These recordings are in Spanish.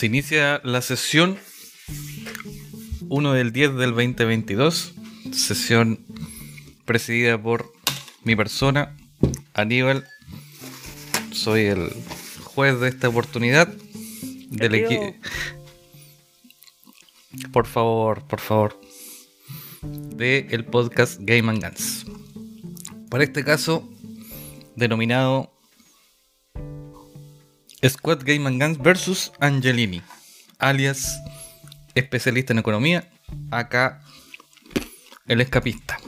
Se inicia la sesión 1 del 10 del 2022, sesión presidida por mi persona, Aníbal. Soy el juez de esta oportunidad del equipo. Por favor, por favor. De el podcast Game and Guns. Para este caso, denominado Squad Game and Guns versus Angelini, alias especialista en economía, acá el escapista.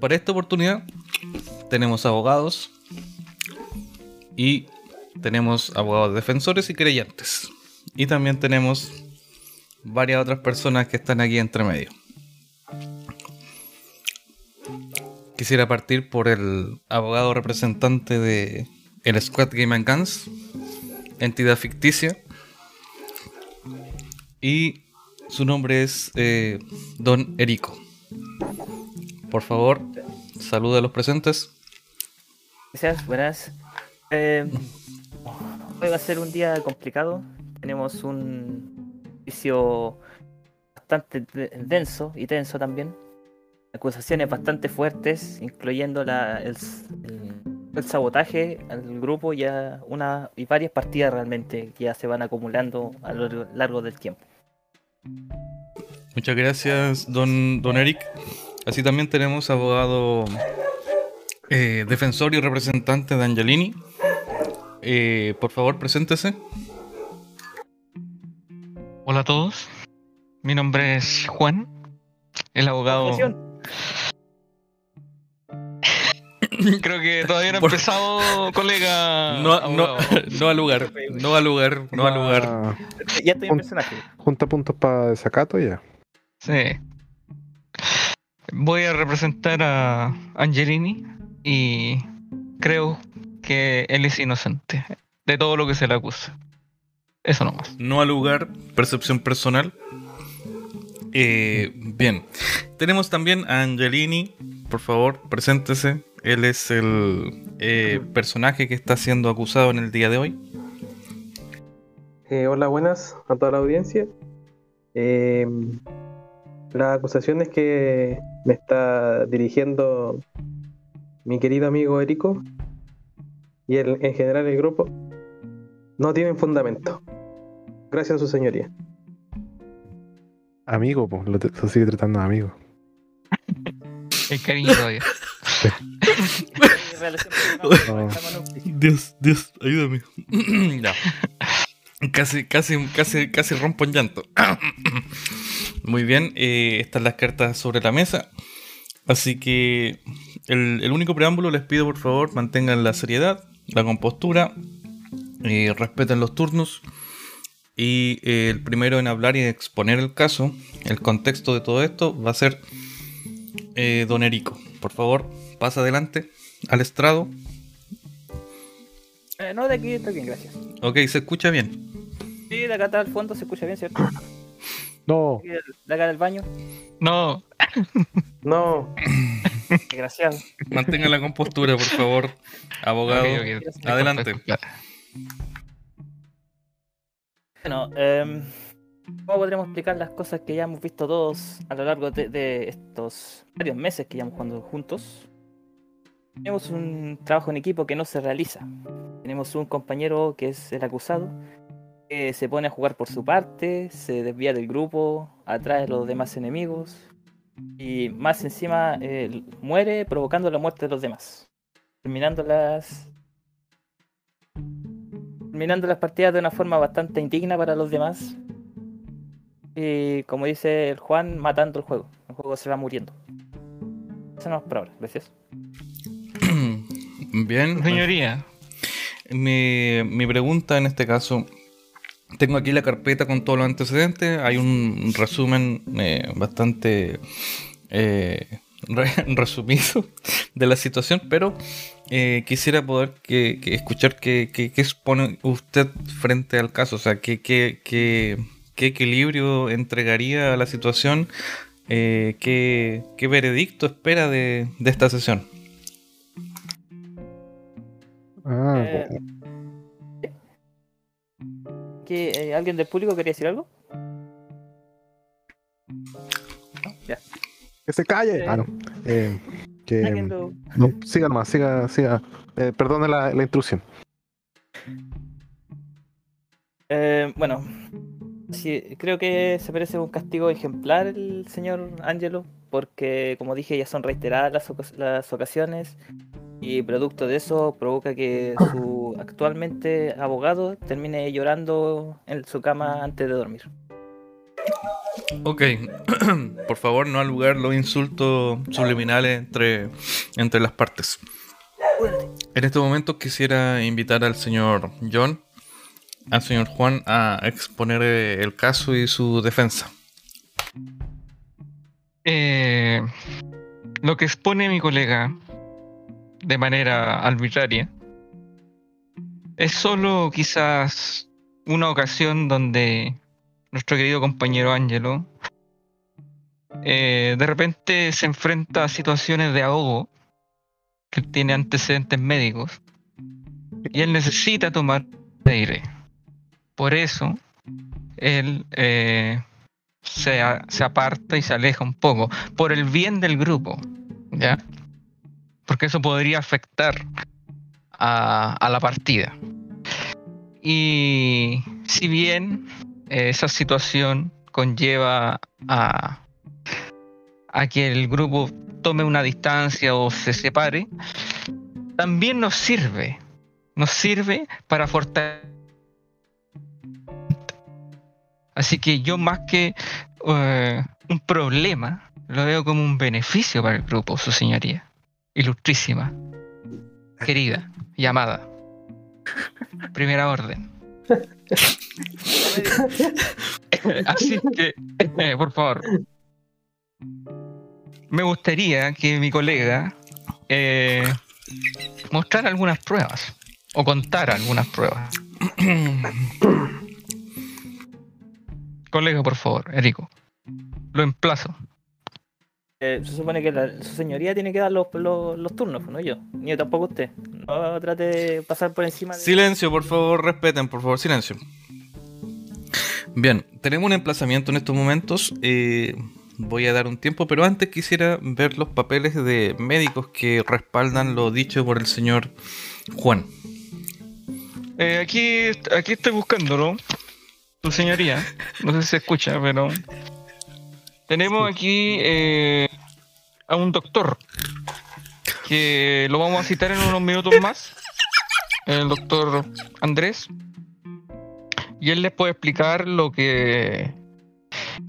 Para esta oportunidad tenemos abogados y tenemos abogados defensores y creyentes. Y también tenemos varias otras personas que están aquí entre medio. Quisiera partir por el abogado representante de el Squad Game Guns, entidad ficticia. Y su nombre es eh, Don Erico. Por favor, saluda a los presentes. Gracias, buenas. Eh, hoy va a ser un día complicado. Tenemos un juicio bastante de- denso y tenso también. Acusaciones bastante fuertes, incluyendo la, el- el sabotaje al grupo ya una y varias partidas realmente que ya se van acumulando a lo largo- largo del tiempo. Muchas gracias, don, don Eric. Así también tenemos abogado eh, defensor y representante de Angelini. Eh, por favor, preséntese. Hola a todos, mi nombre es Juan, el abogado. Creo que todavía no ha empezado, colega. No, no, abogado. no al lugar, no al lugar, no al lugar. Ah, Ya estoy en personaje. junta puntos para desacato ya. Sí. Voy a representar a Angelini y creo que él es inocente de todo lo que se le acusa. Eso nomás. No al lugar, percepción personal. Eh, bien, tenemos también a Angelini. Por favor, preséntese. Él es el eh, personaje que está siendo acusado en el día de hoy. Eh, hola, buenas a toda la audiencia. Eh, las acusaciones que me está dirigiendo mi querido amigo Erico y el- en general el grupo no tienen fundamento. Gracias a su señoría. Amigo, pues, lo, lo sigue tratando de amigo. El cariño todavía. Dios, Dios, ayúdame. Casi, casi, casi, casi rompo en llanto. Muy bien, eh, están las cartas sobre la mesa. Así que el, el único preámbulo les pido por favor mantengan la seriedad, la compostura, eh, respeten los turnos. Y eh, el primero en hablar y exponer el caso, el contexto de todo esto, va a ser eh, Don Erico. Por favor, pasa adelante al estrado. Eh, no, de aquí está bien, gracias. Ok, se escucha bien. Sí, de acá está al fondo se escucha bien, ¿cierto? No, De acá del baño. No, No, Desgraciado. Mantenga la compostura, por favor. Abogado, adelante. Bueno, em, ¿cómo podremos explicar las cosas que ya hemos visto todos a lo largo de, de estos varios meses que llevamos jugando juntos? Tenemos un trabajo en equipo que no se realiza. Tenemos un compañero que es el acusado, que se pone a jugar por su parte, se desvía del grupo, atrae a los demás enemigos y más encima eh, muere provocando la muerte de los demás, terminando las terminando las partidas de una forma bastante indigna para los demás y como dice el Juan, matando el juego. El juego se va muriendo. Eso no es por ahora, gracias. Bien. Señoría, Mi, mi pregunta en este caso. Tengo aquí la carpeta con todos los antecedentes. Hay un resumen eh, bastante eh, re- resumido de la situación, pero eh, quisiera poder que, que escuchar qué qué- qué expone usted frente al caso. O sea, qué, equilibrio entregaría a la situación, qué, qué veredicto espera de, de esta sesión. Ah, Eh, ¿qué, eh, ¿Alguien del público quería decir algo? No, ya. que se calle. eh, Ah, no. Que, ¿Alguien lo- no, siga nomás, siga, siga. Perdone la, la intrusión. Bueno, sí, creo que se merece un castigo ejemplar el señor Angelo, porque como dije ya son reiteradas las ocasiones y producto de eso provoca que su actualmente abogado termine llorando en su cama antes de dormir. Ok, por favor no al lugar los insultos subliminales entre, entre las partes. En este momento quisiera invitar al señor John, al señor Juan a exponer eh, el caso y su defensa. eh, lo que expone mi colega de manera arbitraria es solo quizás una ocasión donde nuestro querido compañero Angelo eh, de repente se enfrenta a situaciones de ahogo que tiene antecedentes médicos y él necesita tomar aire. Por eso él eh, se, se aparta y se aleja un poco por el bien del grupo, ¿ya? Porque eso podría afectar a, la partida. Y si bien eh, esa situación conlleva a, a que el grupo tome una distancia o se separe, también nos sirve, nos sirve para fortalecer. Así que yo más que eh, un problema, lo veo como un beneficio para el grupo, su señoría. Ilustrísima, querida, llamada. Primera orden. Así que, eh, por favor, me gustaría que mi colega eh, mostrara algunas pruebas o contara algunas pruebas. Colega, por favor, Erico. Lo emplazo. Eh, se supone que la- su señoría tiene que dar los, los, los turnos, no yo, ni yo tampoco usted. No trate de pasar por encima de... Silencio, por favor, respeten, por favor, silencio. Bien, tenemos un emplazamiento en estos momentos. eh, voy a dar un tiempo, pero antes quisiera ver los papeles de médicos que respaldan lo dicho por el señor Juan. Eh, aquí, aquí estoy buscándolo. Tu señoría. No sé si se escucha, pero. Tenemos aquí eh, a un doctor. Que lo vamos a citar en unos minutos más. El doctor Andrés. Y él les puede explicar lo que.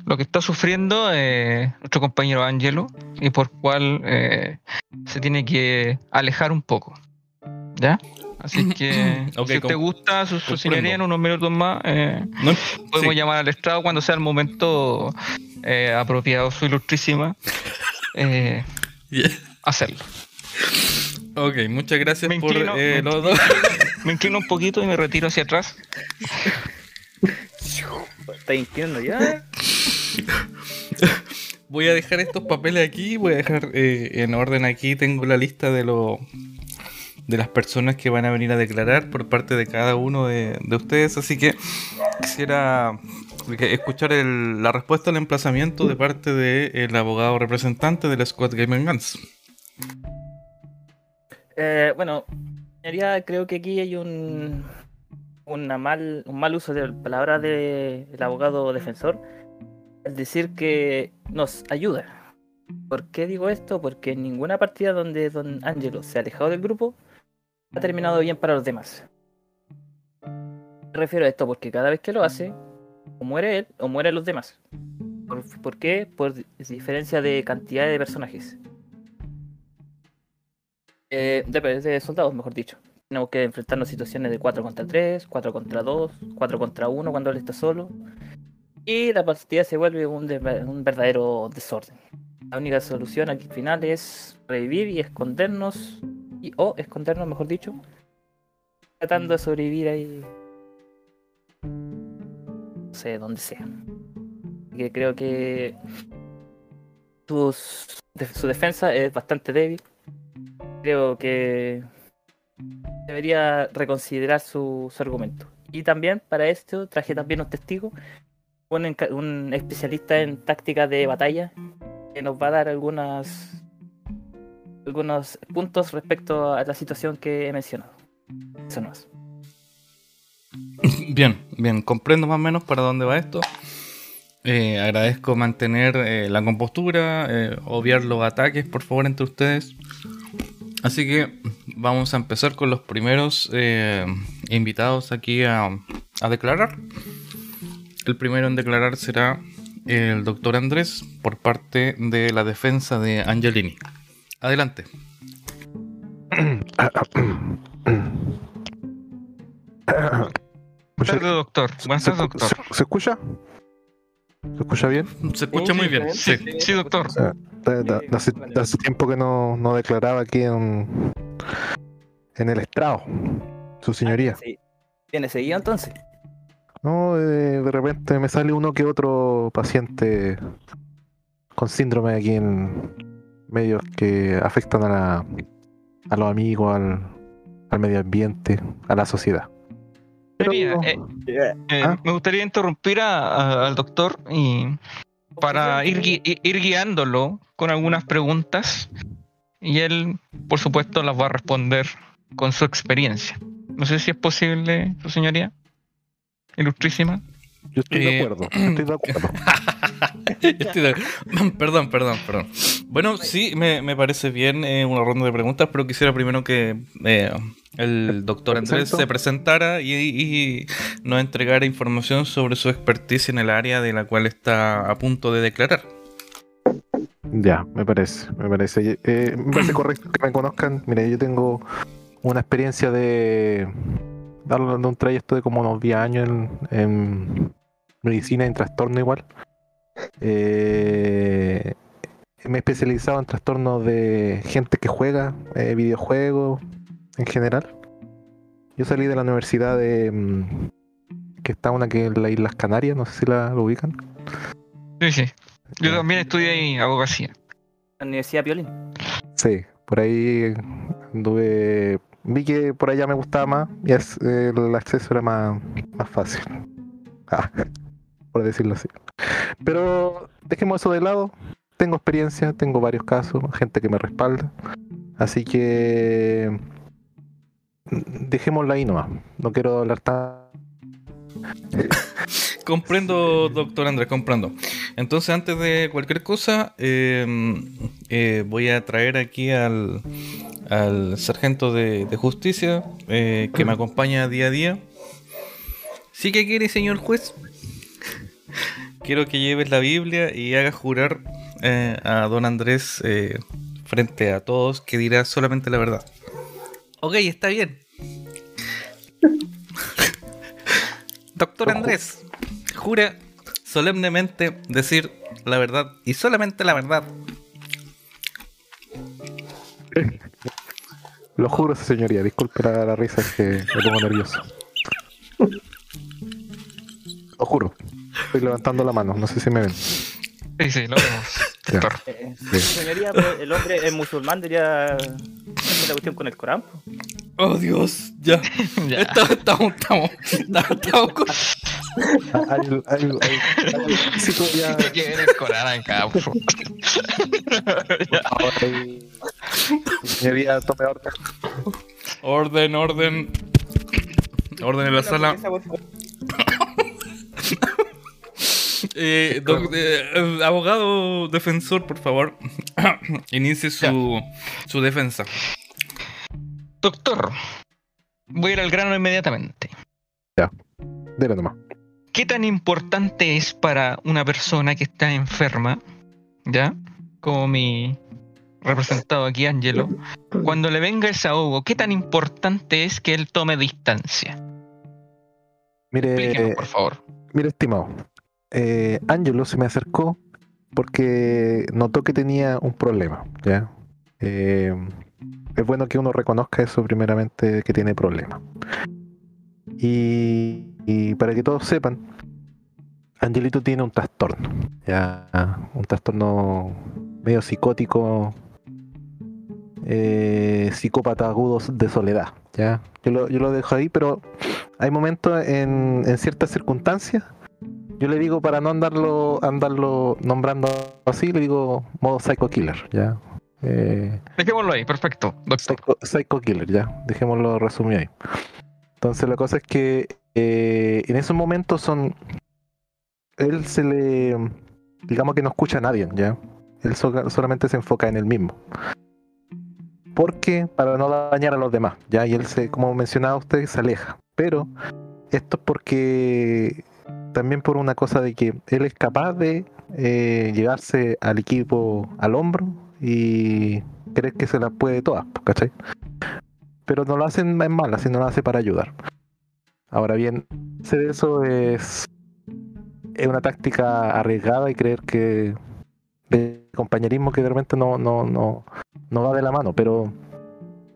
Lo que está sufriendo eh, nuestro compañero Angelo y por cual eh, se tiene que alejar un poco. ¿Ya? Así que si te gusta su, su en unos minutos más, eh, No, podemos sí, llamar al estrado cuando sea el momento eh, apropiado, su ilustrísima, eh, yeah. hacerlo. Ok, muchas gracias Me por inclino, eh, me los dos. Me inclino un poquito y me retiro hacia atrás. Está inclinando ya. Voy a dejar estos papeles aquí, voy a dejar eh, en orden aquí, tengo la lista de lo, de las personas que van a venir a declarar por parte de cada uno de, de ustedes, así que quisiera escuchar el- la respuesta al emplazamiento de parte del abogado representante del Squad Game Guns. Eh, bueno, creo que aquí hay un, una mal, un mal uso de palabras del abogado defensor al decir que nos ayuda. ¿Por qué digo esto? Porque en ninguna partida donde Don Angelo se ha alejado del grupo ha terminado bien para los demás. Me refiero a esto porque cada vez que lo hace, o muere él o mueren los demás. ¿Por, qué? Por diferencia de cantidad de personajes. Eh, de, de soldados, mejor dicho. Tenemos que enfrentarnos a situaciones de 4 contra 3, 4 contra 2, 4 contra 1 cuando él está solo. Y la partida se vuelve un verdadero desorden. La única solución aquí al final es revivir y escondernos, y, o escondernos, mejor dicho, tratando de sobrevivir ahí. Sé, donde sea. Creo que su defensa es bastante débil. Creo que debería reconsiderar su, su. Y también para esto traje también un testigo, un, especialista en tácticas de batalla, que nos va a dar algunas algunos puntos respecto a la situación que he mencionado. Eso no es. Bien, bien, comprendo más o menos para dónde va esto. Eh, agradezco mantener eh, la compostura, eh, obviar los ataques, por favor, entre ustedes. Así que vamos a empezar con los primeros invitados aquí a, a declarar. El primero en declarar será el doctor Andrés por parte de la defensa de Angelini. Adelante. Buenas tardes, doctor. Buenas ¿Se, tardes, doctor. se- se escucha? ¿Se escucha bien? Se escucha muy bien. Sí, Sí. sí, doctor. Da- da- da- hace, da hace tiempo que no, no declaraba aquí en, en el estrado, su señoría. Sí. ¿Tiene seguido entonces? No, eh, de repente me sale uno que otro paciente con síndrome aquí en medios que afectan a, la- a los amigos, al, al medio ambiente, a la sociedad. Pero, Mira, eh, eh, Ah. Me gustaría interrumpir a- a- al doctor y para ir, gui- i- ir guiándolo con algunas preguntas y él, por supuesto, las va a responder con su experiencia. No sé si es posible, su señoría. Ilustrísima. yo estoy de eh, acuerdo, estoy de acuerdo. Perdón, perdón, perdón. Bueno, sí, me, me parece bien eh, una ronda de preguntas, pero quisiera primero que eh, el doctor Andrés se presentara y, y nos entregara información sobre su expertise en el área de la cual está a punto de declarar. Ya, me parece, me parece. eh, me parece correcto que me conozcan. Mire, yo tengo una experiencia de, de un trayecto de como unos 10 años en, en medicina y en trastorno igual. Eh, me he especializado en trastornos de gente que juega eh, videojuegos en general. Yo salí de la universidad de mm, que está una que es en las Islas Canarias, no sé si la lo ubican. Sí, sí. Yo también estudié ahí abogacía. La Universidad Piolín. Sí, por ahí anduve. Vi que por allá me gustaba más y es- el acceso era más, más fácil. Ah, por decirlo así. Pero dejemos eso de lado. Tengo experiencia, tengo varios casos, gente que me respalda. Así que. mm, Dejémosla ahí nomás. No quiero hablar tan. Comprendo, doctor Andrés, comprendo. Entonces, antes de cualquier cosa, eh, eh, voy a traer aquí al, al sargento de, de justicia eh, que me acompaña día a día. ¿Sí que quiere, señor juez? Quiero que lleves la Biblia y hagas jurar eh, a don Andrés eh, frente a todos que dirá solamente la verdad. Ok, está bien. Doctor Andrés, jura solemnemente decir la verdad y solamente la verdad. Lo juro, señoría. Disculpe la, la risa, es que me pongo nervioso. Lo juro. Estoy levantando la mano, no sé si me ven. Sí, sí, lo vemos. Eh, señoría, pues, el hombre es musulmán, diría la cuestión con el Corán. po. Oh Dios, ya. Ya. Estamos, estamos, estamos, estamos, estamos con- Hay, hay, hay, hay físico ya. Te quieren escorar acá, por favor. Señoría, tome orden. Orden, orden. Orden en la sala. Eh, doc- eh, eh, abogado defensor, por favor, inicie su, su defensa. Doctor, voy a ir al grano inmediatamente. Dele nomás. ¿Qué tan importante es para una persona que está enferma, ya? Como mi representado aquí, Angelo, cuando le venga ese ahogo, ¿qué tan importante es que él tome distancia? Explíquenos, Mire, por favor. mire, estimado. Eh, Angelo se me acercó porque notó que tenía un problema, ¿ya? Eh, es bueno que uno reconozca eso primeramente, que tiene problemas. Y, para que todos sepan, Angelito tiene un trastorno, ya, un trastorno medio psicótico, eh, psicópata agudo de soledad, ya. Yo lo, yo lo dejo ahí, pero hay momentos en, en ciertas circunstancias. Yo le digo para no andarlo, andarlo nombrando así, le digo modo psycho killer, ya. Eh, Dejémoslo ahí, perfecto. Psycho, Psycho Killer, ya, dejémoslo resumido ahí. Entonces la cosa es que eh, en esos momentos son... Él se le... Digamos que no escucha a nadie, ya. Él so- solamente se enfoca en él mismo. Porque para no dañar a los demás, ya, y él se, como mencionaba usted, se aleja. Pero esto es porque también por una cosa de que él es capaz de eh, llevarse al equipo al hombro y creer que se las puede todas, ¿cachai? Pero no lo hacen en mala, sino lo hace para ayudar. Ahora bien, hacer eso es, es una táctica arriesgada y creer que de compañerismo que de repente no, no, no, no va de la mano, pero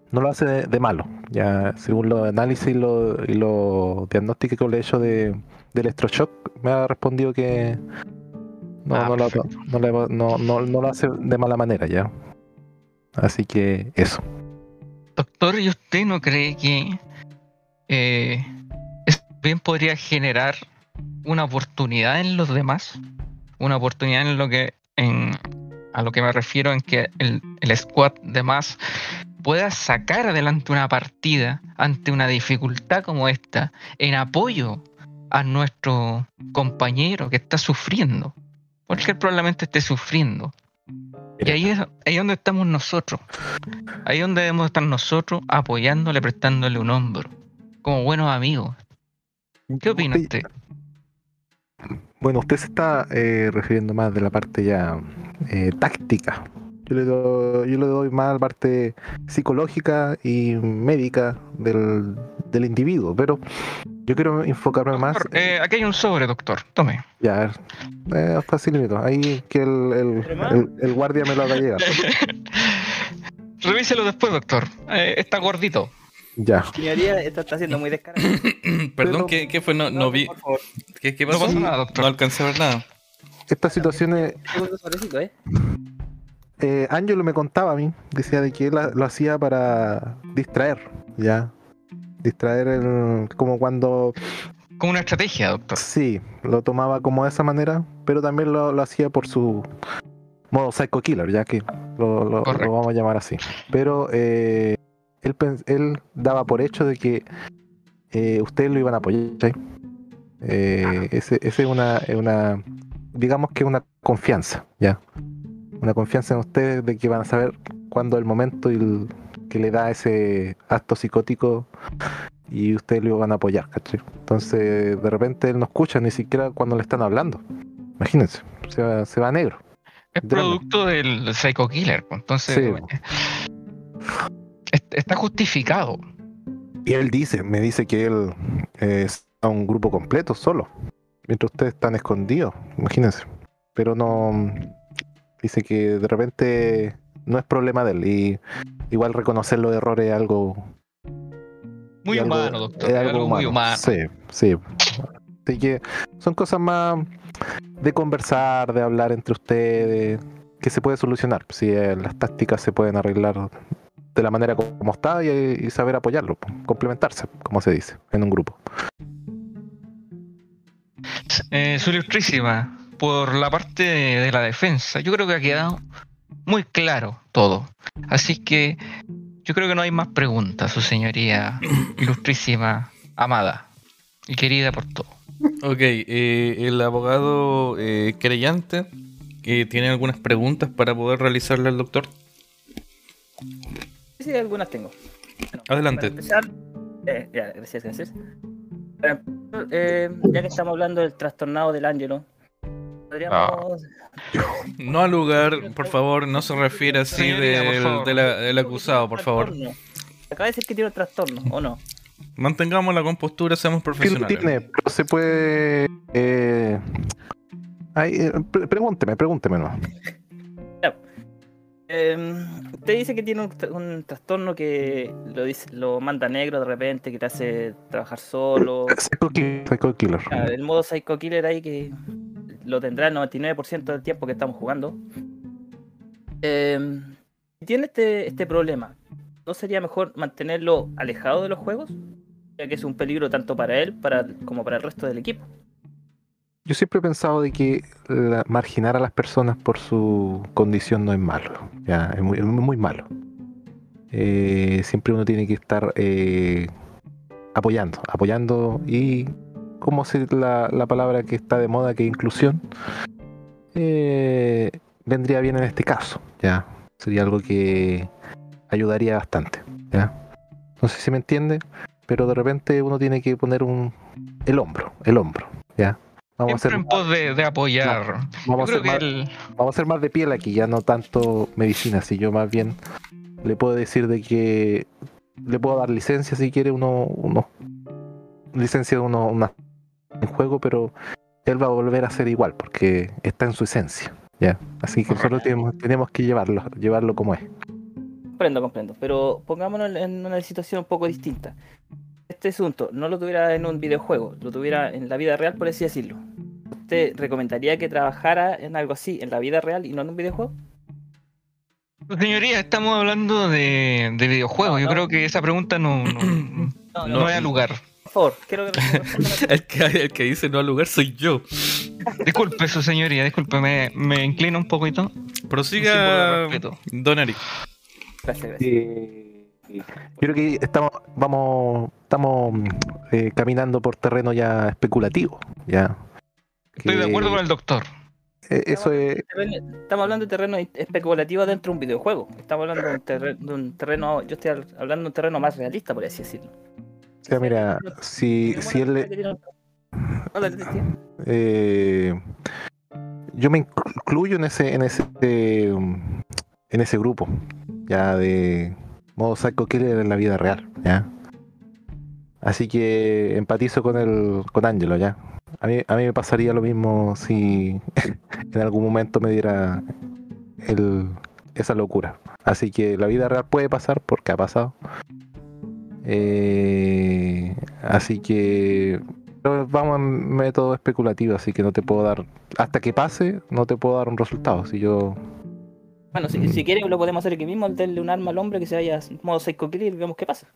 no lo hace de, malo. Ya según los análisis y los diagnósticos que le he hecho de, de electroshock, me ha respondido que no, Ah, no, lo, perfecto. no, le- no- no- no lo hace de mala manera ya. Así que eso. Doctor, ¿y usted no cree que eh, esto bien podría generar una oportunidad en los demás? Una oportunidad en lo que en, a lo que me refiero en que el, el squad de más pueda sacar adelante una partida ante una dificultad como esta en apoyo a nuestro compañero que está sufriendo. Porque él probablemente esté sufriendo. Y ahí es, ahí es donde estamos nosotros. Ahí es donde debemos estar nosotros apoyándole, prestándole un hombro. Como buenos amigos. ¿Qué opina Usted- usted? Bueno, usted se está eh, refiriendo más de la parte ya eh, táctica. Yo le, doy, yo le doy más a la parte psicológica y médica del, del individuo, pero yo quiero enfocarme más. Doctor, eh, aquí hay un sobre, doctor. Tome. Ya, a ver, eh, facilito. Ahí que el, el, el- el guardia me lo haga llegar. Revíselo después, doctor. Eh, está gordito. Ya. Señoría, esto está siendo muy descarado. Perdón, Pero- ¿qué, qué fue? No, no vi. Por favor, ¿Qué, qué No pasó? pasa No, nada, doctor. alcancé a ver nada. Estas situaciones, ¿eh? eh, me contaba a mí, decía de que él lo hacía para distraer, ya. Distraer el, como cuando Como una estrategia, doctor. Sí, lo tomaba como de esa manera, pero también lo, lo hacía por su modo psycho killer, ya que lo, lo- vamos a llamar así. Pero eh, él, él daba por hecho de que eh, ustedes lo iban a apoyar. ¿sí? Eh, ese, ese es una, una, digamos que una confianza, ya. Una confianza en ustedes de que van a saber cuándo es el momento y el- que le da ese acto psicótico y ustedes lo van a apoyar, ¿cachai? Entonces, de repente él no escucha ni siquiera cuando le están hablando. Imagínense, se va, se va a negro. Es producto del Psycho Killer. pues, Entonces, Sí. eh, est- está justificado. Y él dice, me dice que él eh, es a un grupo completo solo, mientras ustedes están escondidos, imagínense. Pero no, dice que de repente no es problema de él y igual reconocer los errores es algo Muy es algo- humano, doctor. es algo muy humano. Sí, sí. Así que son cosas más de conversar, de hablar entre ustedes, que se puede solucionar. Si eh, las tácticas se pueden arreglar de la manera como está y, y saber apoyarlo, po, complementarse, como se dice, en un grupo. Eh, su ilustrísima, por la parte de la defensa, yo creo que ha quedado muy claro todo. Así que yo creo que no hay más preguntas, su señoría ilustrísima, amada y querida por todo. Ok, eh, el abogado eh, creyente eh, tiene algunas preguntas para poder realizarle al doctor. Sí, algunas tengo. Bueno, Adelante. Para empezar, eh, ya, gracias, gracias. Para empezar, eh, ya que estamos hablando del trastornado del Ángelo, podríamos. No al lugar, por favor, no se refiere así del, favor. de la- del acusado, por favor. Trastorno. Acaba de decir que tiene un trastorno, ¿o no? Mantengamos la compostura, seamos profesionales. tiene, pero se puede. Eh, ay, eh, pre- pregúnteme, pregúnteme, ¿no? Eh, usted dice que tiene un, tra- un trastorno que lo dice, lo manda negro de repente, que te hace trabajar solo. Psycho Killer. Psycho Killer. Ah, el modo Psycho Killer ahí que lo tendrá el 99% del tiempo que estamos jugando. Eh, tiene este, este problema, ¿no sería mejor mantenerlo alejado de los juegos? Ya que es un peligro tanto para él como para el resto del equipo. Yo siempre he pensado de que marginar a las personas por su condición no es malo. Ya, es muy, muy malo. Eh, siempre uno tiene que estar eh, apoyando, apoyando y como se la, la palabra que está de moda que es inclusión eh, vendría bien en este caso. Ya, sería algo que ayudaría bastante. Ya, no sé si me entiende, pero de repente uno tiene que poner un el hombro, el hombro. Ya. Vamos a hacer en pos de, de apoyar. Yo Vamos a, hacer más, el, vamos a más de piel aquí, ya no tanto medicina, si yo más bien le puedo decir de que le puedo dar licencia si quiere uno, uno licencia de uno una en juego, pero él va a volver a ser igual porque está en su esencia, ya. Así que nosotros tenemos, tenemos que llevarlo, llevarlo como es. Comprendo, comprendo. Pero pongámonos en una situación un poco distinta. Este asunto no lo tuviera en un videojuego, lo tuviera en la vida real, por así decirlo. ¿Usted recomendaría que trabajara en algo así, en la vida real y no en un videojuego? Señoría, estamos hablando de, de videojuegos. Yo No, no. creo que esa pregunta no, no, No, no es al lugar. Por favor, quiero que me El que, el que dice no al lugar soy yo. Disculpe, su señoría, disculpe, me, me inclino un poquito. Prosiga, don Eric. Gracias, gracias. Eh, yo creo que estamos, vamos, estamos mm, eh, caminando por terreno ya especulativo, ya. Estoy de acuerdo con el doctor. eh, eso es, Terreno- Estamos hablando de terreno especulativo dentro de un videojuego. Estamos hablando de un, terre- de un terreno, yo estoy hablando de un terreno más realista, por así decirlo. O sea, mira, si, si él, le- tío. eh, yo me incluyo en ese, en ese, eh, en ese grupo, ya de modo psycho killer en la vida real, ya. Así que empatizo con el, con Angelo, ya. A mí, a mí me pasaría lo mismo si en algún momento me diera el, esa locura. Así que la vida real puede pasar porque ha pasado. Eh, así que pero vamos en método especulativo, así que no te puedo dar, hasta que pase, no te puedo dar un resultado. Si yo, Bueno, si, si quiere lo podemos hacer aquí mismo, darle un arma al hombre que se vaya en modo psycho killer y vemos qué pasa.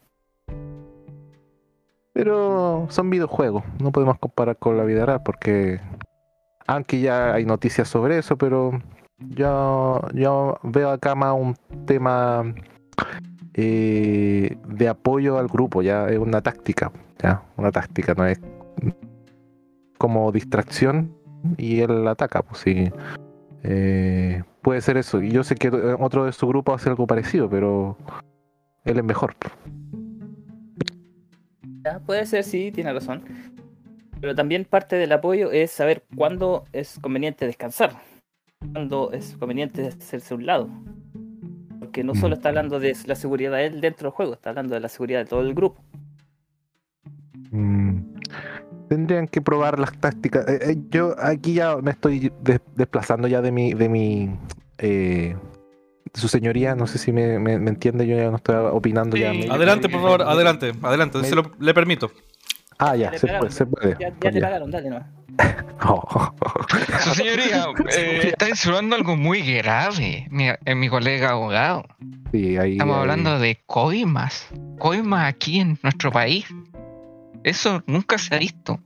pero son videojuegos, no podemos comparar con la vida real porque, aunque ya hay noticias sobre eso, pero yo, yo veo acá más un tema eh, de apoyo al grupo, ya es una táctica, ya una táctica, no es como distracción y él ataca, pues sí. Eh, puede ser eso. Y yo sé que otro de su grupo hace algo parecido, pero él es mejor. Puede ser, sí, tiene razón. Pero también parte del apoyo es saber cuándo es conveniente descansar, cuándo es conveniente hacerse un lado. Porque no solo está hablando de la seguridad de él dentro del juego, está hablando de la seguridad de todo el grupo. Mm, Tendrían que probar las tácticas. Eh, eh, yo aquí ya me estoy des- desplazando ya de mi, de mi eh, su señoría, no sé si me, me- me entiende, yo ya no estoy opinando ya. Sí. me- Adelante, por favor, adelante, adelante, Me- se lo- le permito. Ah, ya, se pagaron. puede, se puede. Ya, ya Pues te ya. pagaron, dale no. Oh. Su señoría, eh, está insinuando algo muy grave, mi, eh, mi colega abogado. Sí, ahí, Estamos ahí. hablando de coimas. Coimas aquí en nuestro país. Eso nunca se ha visto.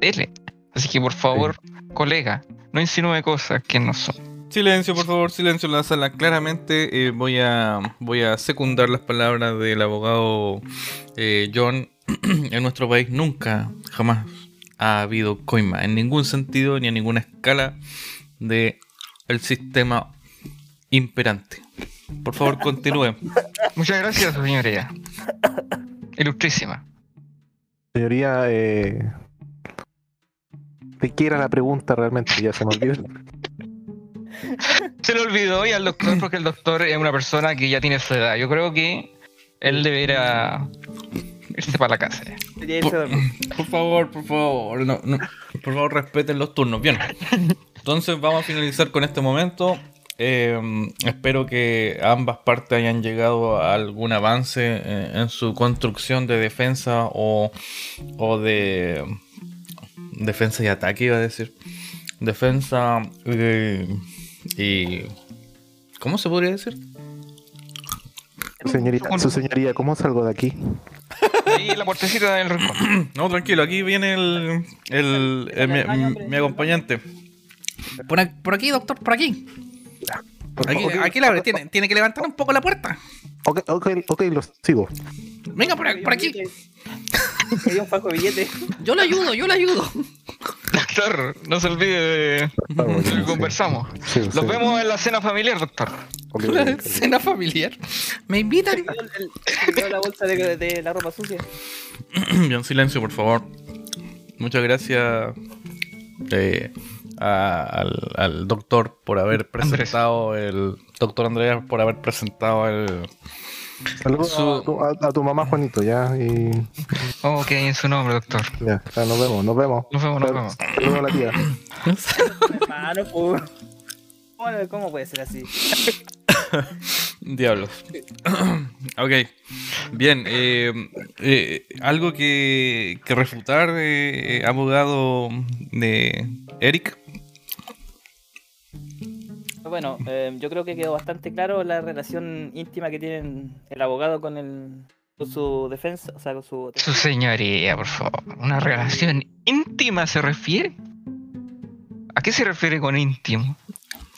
Dele. Así que por favor, colega, no insinúe cosas que no son. Silencio, por favor, silencio en la sala. Claramente eh, voy, a, voy a secundar las palabras del abogado eh, John. en nuestro país nunca, jamás ha habido coima en ningún sentido ni en ninguna escala de el sistema imperante. Por favor, continúe. Muchas gracias, señoría. Ilustrísima. Señoría, eh, ¿de qué era la pregunta realmente? Ya se me olvidó. Se le olvidó y al doctor, porque el doctor es una persona que ya tiene su edad. Yo creo que él debería irse para la casa. Por favor, por favor, no, no, por favor respeten los turnos. Bien, entonces vamos a finalizar con este momento. Eh, espero que ambas partes hayan llegado a algún avance eh, en su construcción de defensa o, o de defensa y ataque, iba a decir. Defensa eh, y... ¿Cómo se podría decir? Señorita, su señoría, ¿cómo salgo de aquí? Ahí la puertecita del rincón. No, tranquilo, aquí viene el, el, el- mi, mi acompañante. Por, por aquí, doctor, por aquí. Aquí, aquí la abre, tiene, tiene que levantar un poco la puerta. Ok, ok, ok, lo sigo. Venga, por, por aquí. Hay un fajo de billetes. Yo le ayudo, yo le ayudo. Doctor, no se olvide de Ah, lo que sí. conversamos. Sí, Los sí. vemos en la cena familiar, doctor. Ok, Una ok. cena familiar. Me invitan. El- la bolsa de, de la ropa sucia. Bien, silencio, por favor. Muchas gracias eh, a- al, al doctor por haber presentado el. Doctor Andrea por haber presentado el. Saludos Su- a, tu, a- a tu mamá, Juanito, ya. Y Ok, en su nombre, doctor. ya, ya, nos vemos, nos vemos. Nos vemos, nos vemos. Saludos a la tía. Hermano, po. ¿Cómo, ¿Cómo puede ser así? Diablos. ok. Bien. eh, eh, algo que, que refutar, eh, abogado de Eric. Bueno, eh, yo creo que quedó bastante claro la relación íntima que tienen el abogado con, el, con su defensa, o sea, con su... Su señoría, por favor. ¿Una relación íntima se refiere? ¿A qué se refiere con íntimo?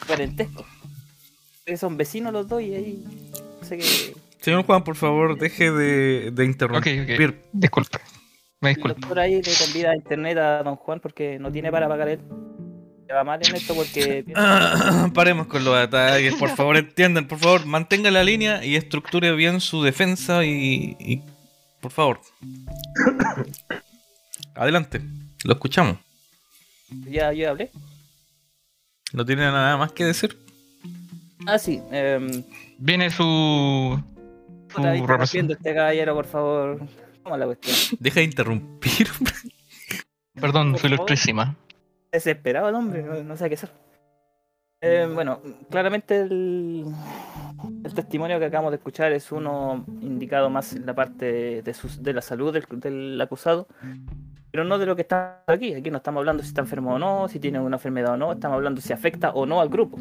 parentesco. Que son vecinos los dos y ahí... No sé qué... Señor Juan, por favor, deje de, de interrumpir. Disculpe. Me El disculpo. doctor ahí le convida a internet a don Juan porque no tiene para pagar él. Le va mal en esto porque... Paremos con los ataques, por favor, entiendan, por favor, mantenga la línea y estructure bien su defensa y, y- por favor. Adelante, lo escuchamos. Ya, yo hablé. ¿No tiene nada más que decir? Ah, sí. Eh, Viene su. su representante. este caballero, por favor. ¿Cómo es la cuestión? Deja de interrumpir. Perdón, favor. ilustrísima. Desesperado el hombre, no, no sé qué hacer. Eh, bueno, claramente el, el testimonio que acabamos de escuchar es uno indicado más en la parte de, sus- de la salud del, del acusado, pero no de lo que está aquí. Aquí no estamos hablando si está enfermo o no, si tiene una enfermedad o no, estamos hablando si afecta o no al grupo.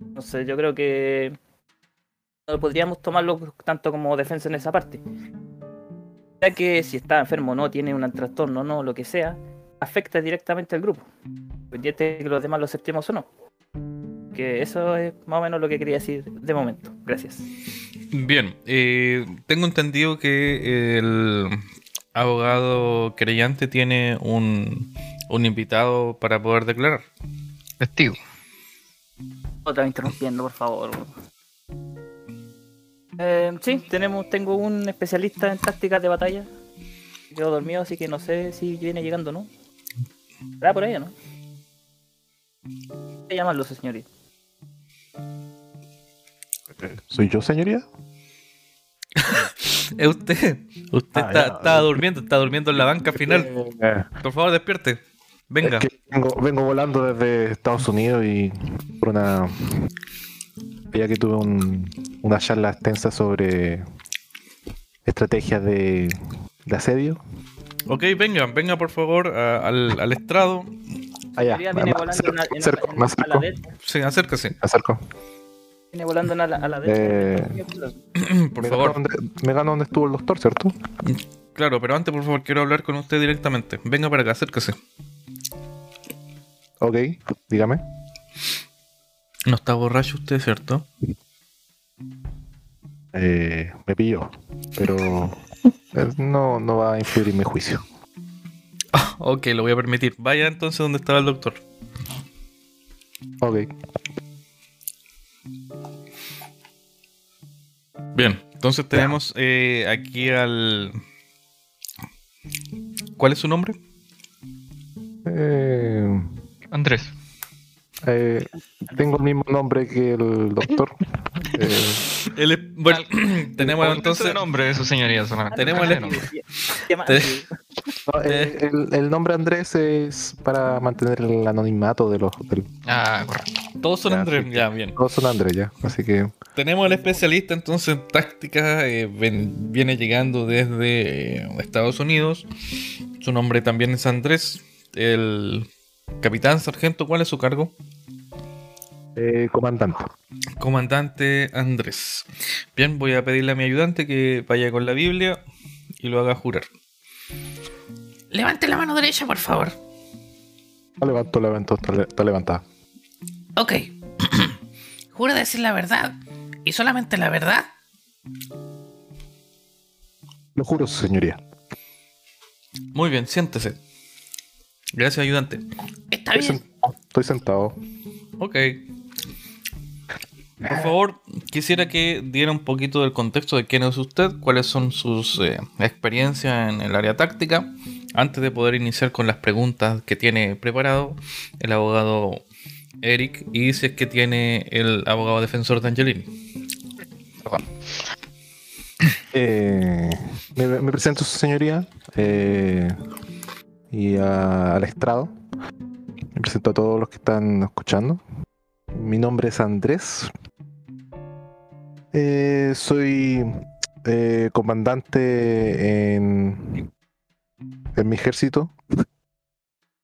Entonces yo creo que no podríamos tomarlo tanto como defensa en esa parte. Ya que si está enfermo o no, tiene un trastorno o no, lo que sea, afecta directamente al grupo pendiente de que los demás lo aceptemos o no. Que eso es más o menos lo que quería decir de momento. Gracias. Bien, eh, tengo entendido que el abogado creyente tiene un, un invitado para poder declarar. Testigo. Otra vez interrumpiendo, por favor. Eh, sí, tenemos, tengo un especialista en tácticas de batalla. Quedó dormido, así que no sé si viene llegando o no. ¿Estará por ahí o no? ¿Qué llamarlo, señorita? ¿Soy yo, señoría? Es usted. Usted Ah, está, ya. está durmiendo, está durmiendo en la banca final. Eh, Por favor, despierte. Venga. Es que vengo, vengo volando desde Estados Unidos y por una. Ya que tuve un- una charla extensa sobre estrategias de, de asedio. Ok, venga, venga por favor a- al, al estrado. Allá. viene volando en acerco, en. Sí, acérquese. acerco. Viene volando a la, a la Eh, derecha. Por favor. Donde, me gano donde estuvo el doctor, ¿cierto? Claro, pero antes, por favor, quiero hablar con usted directamente. Venga para acá, acérquese. Ok, dígame. No está borracho usted, ¿cierto? Eh, me pilló, pero no, no va a influir en mi juicio. Ah, ok, lo voy a permitir. Vaya entonces donde estaba el doctor. Ok. Bien, entonces tenemos eh, aquí al... ¿Cuál es su nombre? Eh, Andrés. Eh, tengo el mismo nombre que el doctor. Eh, es... Bueno, tenemos Entonces, entonces... el nombre de su señoría solamente. Tenemos el- nombre. Llama- Te- no, eh, el, el nombre Andrés es para mantener el anonimato de los. Del, Ah, correcto. Todos son Ya, Andrés, sí. ya, bien. todos son Andrés ya, así que. Tenemos al especialista entonces en táctica, eh, ven- viene llegando desde eh, Estados Unidos. Su nombre también es Andrés. El capitán, sargento, ¿cuál es su cargo? Eh, comandante. Comandante Andrés. Bien, voy a pedirle a mi ayudante que vaya con la Biblia y lo haga jurar. Levante la mano derecha, por favor. Lo levanto, levanto, está, le- está levantada. Ok. Jura decir la verdad. Y solamente la verdad. Lo juro, su señoría. Muy bien, siéntese. Gracias, ayudante. Está Estoy, bien. sen- estoy sentado. Ok. Por favor, quisiera que diera un poquito del contexto de quién es usted, cuáles son sus eh, experiencias en el área táctica, antes de poder iniciar con las preguntas que tiene preparado el abogado Eric y si es que tiene el abogado defensor de Angelini. Eh, me, me presento, su señoría. eh, y a- al estrado. Me presento a todos los que están escuchando. Mi nombre es Andrés. Eh, soy eh, comandante en, en mi ejército.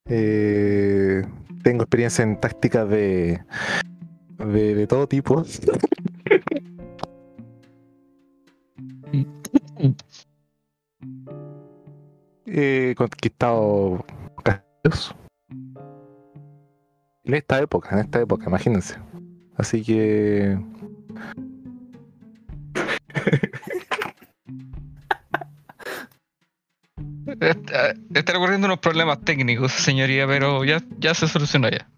Eh, tengo experiencia en tácticas de, de, de todo tipo. He conquistado castillos. En esta época, en esta época, imagínense. Así que. Está, está ocurriendo unos problemas técnicos, señoría, pero ya, ya se solucionó ya.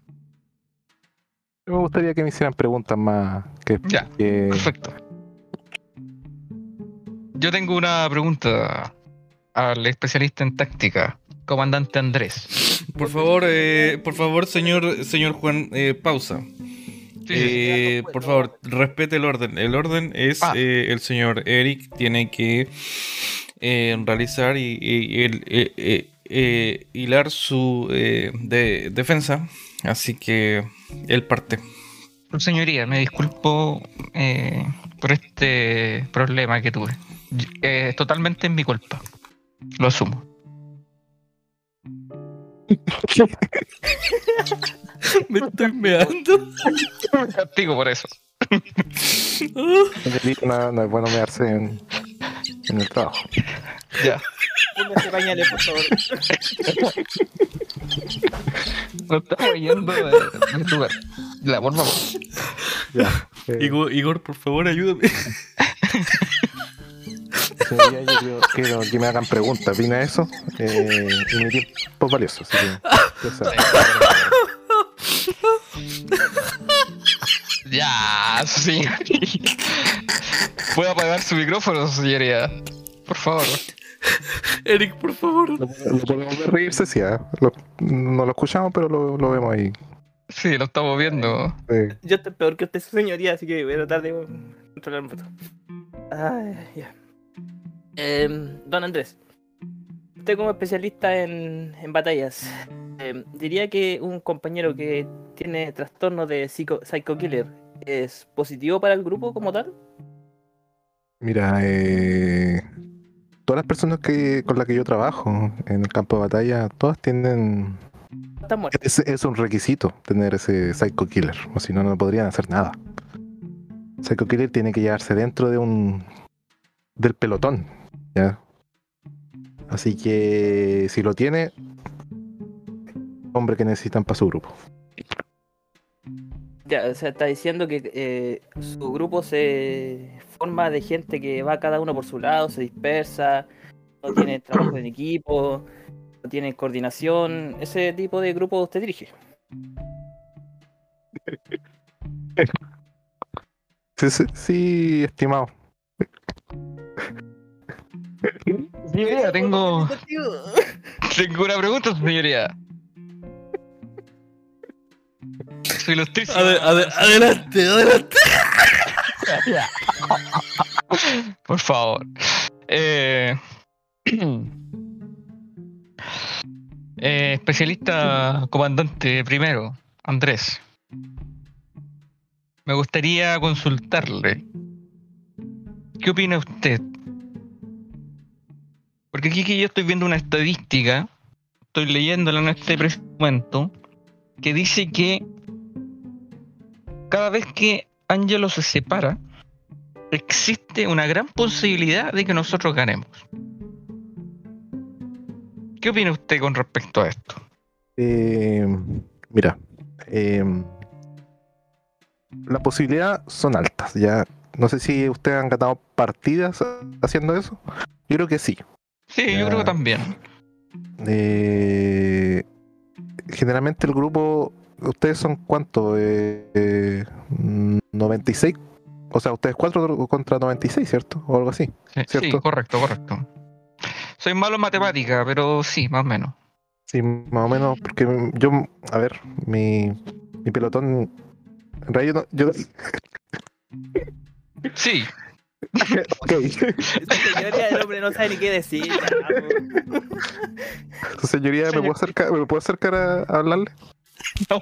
Me gustaría que me hicieran preguntas más que. Ya, que- perfecto. Yo tengo una pregunta al especialista en táctica, comandante Andrés. Por favor, eh, por favor, señor, señor Juan, eh, pausa. Sí. Eh, por favor, respete el orden. El orden es Ah. eh, el señor Eric tiene que eh, realizar y, y- el- eh, eh, eh, hilar su eh, de- defensa. Así que él parte. Señoría, me disculpo eh, por este problema que tuve. Eh, Es totalmente en mi culpa. Lo asumo. Me estoy meando. Me castigo por eso. no, no es bueno mearse en, en el trabajo. Ya. Póngase pañales, por favor. No estaba yendo de, de tu lugar. Ya, por favor. Ya. Eh, Igor, Igor, por favor, ayúdame. señoría, yo quiero, quiero que me hagan preguntas. Vine a eso. eh, y mi tiempo es valioso. Así que. ya saben. Ya, señoría. ¿Puedo apagar su micrófono, señoría? Por favor. Eric, por favor. Lo, lo podemos ver reírse, sí. ah. Lo- no lo escuchamos, pero lo, lo vemos ahí. Sí, lo estamos viendo. Eh, Yo estoy peor que usted, su señoría, así que voy a tratar de controlar un poco. Ay, ya. Em, don Andrés, usted como especialista en, en batallas, em, diría que un compañero que tiene trastorno de psico, psycho killer es positivo para el grupo como tal? Mira, eh, todas las personas que con las que yo trabajo en el campo de batalla, todas tienen. Es, es un requisito tener ese Psycho Killer, o si no, no podrían hacer nada. Psycho Killer tiene que llevarse dentro de un. del pelotón, ¿ya? Así que si lo tiene, hombre que necesitan para su grupo. Ya, o sea, está diciendo que eh, su grupo se forma de gente que va cada uno por su lado, se dispersa, no tiene trabajo en equipo, no tiene coordinación. Ese tipo de grupo usted dirige. Sí, sí, sí, estimado. Señoría, tengo, tengo una pregunta, señoría. Su ilustrísima. Ade- ade- adelante, adelante. Por favor. Eh, eh, especialista comandante primero, Andrés. Me gustaría consultarle. ¿Qué opina usted? Porque aquí que yo estoy viendo una estadística, estoy leyéndola en este momento, que dice que cada vez que Angelo se separa, existe una gran posibilidad de que nosotros ganemos. ¿Qué opina usted con respecto a esto? Eh, mira, eh, la posibilidad son altas. Ya no sé si ustedes han ganado partidas haciendo eso. Yo creo que sí. Sí, Ya. yo creo que también. Eh, generalmente el grupo, ustedes son cuánto? Eh, eh, 96. O sea, ustedes cuatro contra 96, ¿cierto? O algo así. Sí, correcto, correcto. Soy malo en matemática, pero sí, más o menos. Sí, más o menos, porque yo, a ver, mi, mi pelotón, en realidad yo, yo Sí, ok, Esta señoría del hombre no sabe ni qué decir. su señoría, ¿me puedo acercar, ¿me puedo acercar a, a hablarle?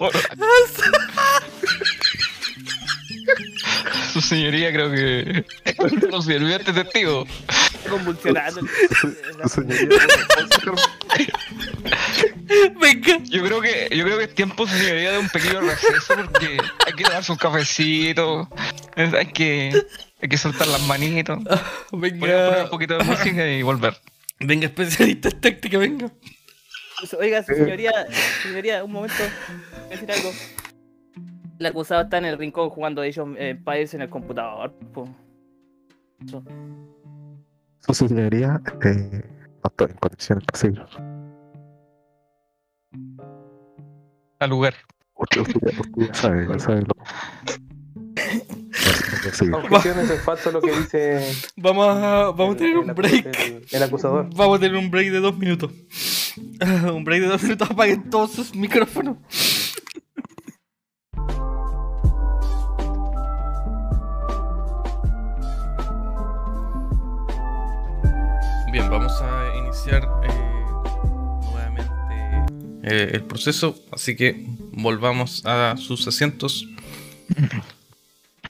su señoría creo que no sirvió este testigo. Convulsionando. Su señoría, ¿puedo acercarme? Venga. Yo creo que yo creo que es tiempo su señoría de un pequeño receso porque hay que tomarse un cafecito, hay que hay que soltar las manitos, poner, poner Venga. un poquito de música y volver. Venga, especialista en táctica, venga. Oiga, señoría, señoría, un momento. Voy a decir algo. El acusado está en el rincón jugando ellos eh, en el computador. Su señoría, eh, no estoy en condiciones para Al lugar. Ya- ya. Objeciones falso lo que dice Vamos a, vamos a tener un break. el- el acusador. Vamos a tener un break de dos minutos. Un break de dos minutos. Apaguen todos sus micrófonos. Bien, vamos a iniciar eh, eh, el proceso. Así que volvamos a sus asientos.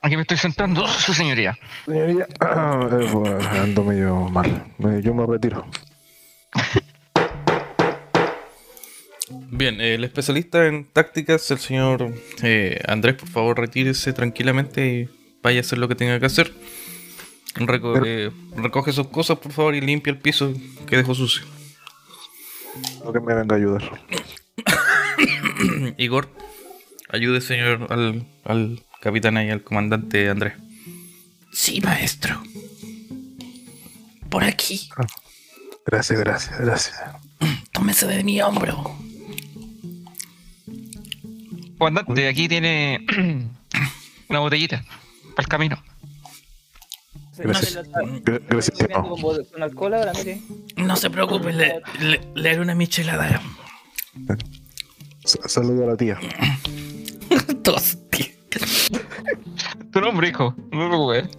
Aquí me estoy sentando, su señoría. Señoría, eh, bueno, ando medio mal. Me- Yo me retiro. Bien, eh, el especialista en tácticas, el señor eh, Andrés, por favor, retírese tranquilamente y vaya a hacer lo que tenga que hacer. Reco- Pero- eh, recoge sus cosas, por favor, y limpia el piso que dejó sucio. Lo que me venga a ayudar. Igor, ayude, señor, al, al capitán y al comandante Andrés. Sí, maestro. Por aquí. Gracias, gracias, gracias. Tómese de mi hombro. Comandante, aquí tiene una botellita para el camino. Ahora, mire. No se preocupe, le, le, le haré una michelada. Sa- Saludo a la tía. Dos. Tu nombre, hijo. No preocupes.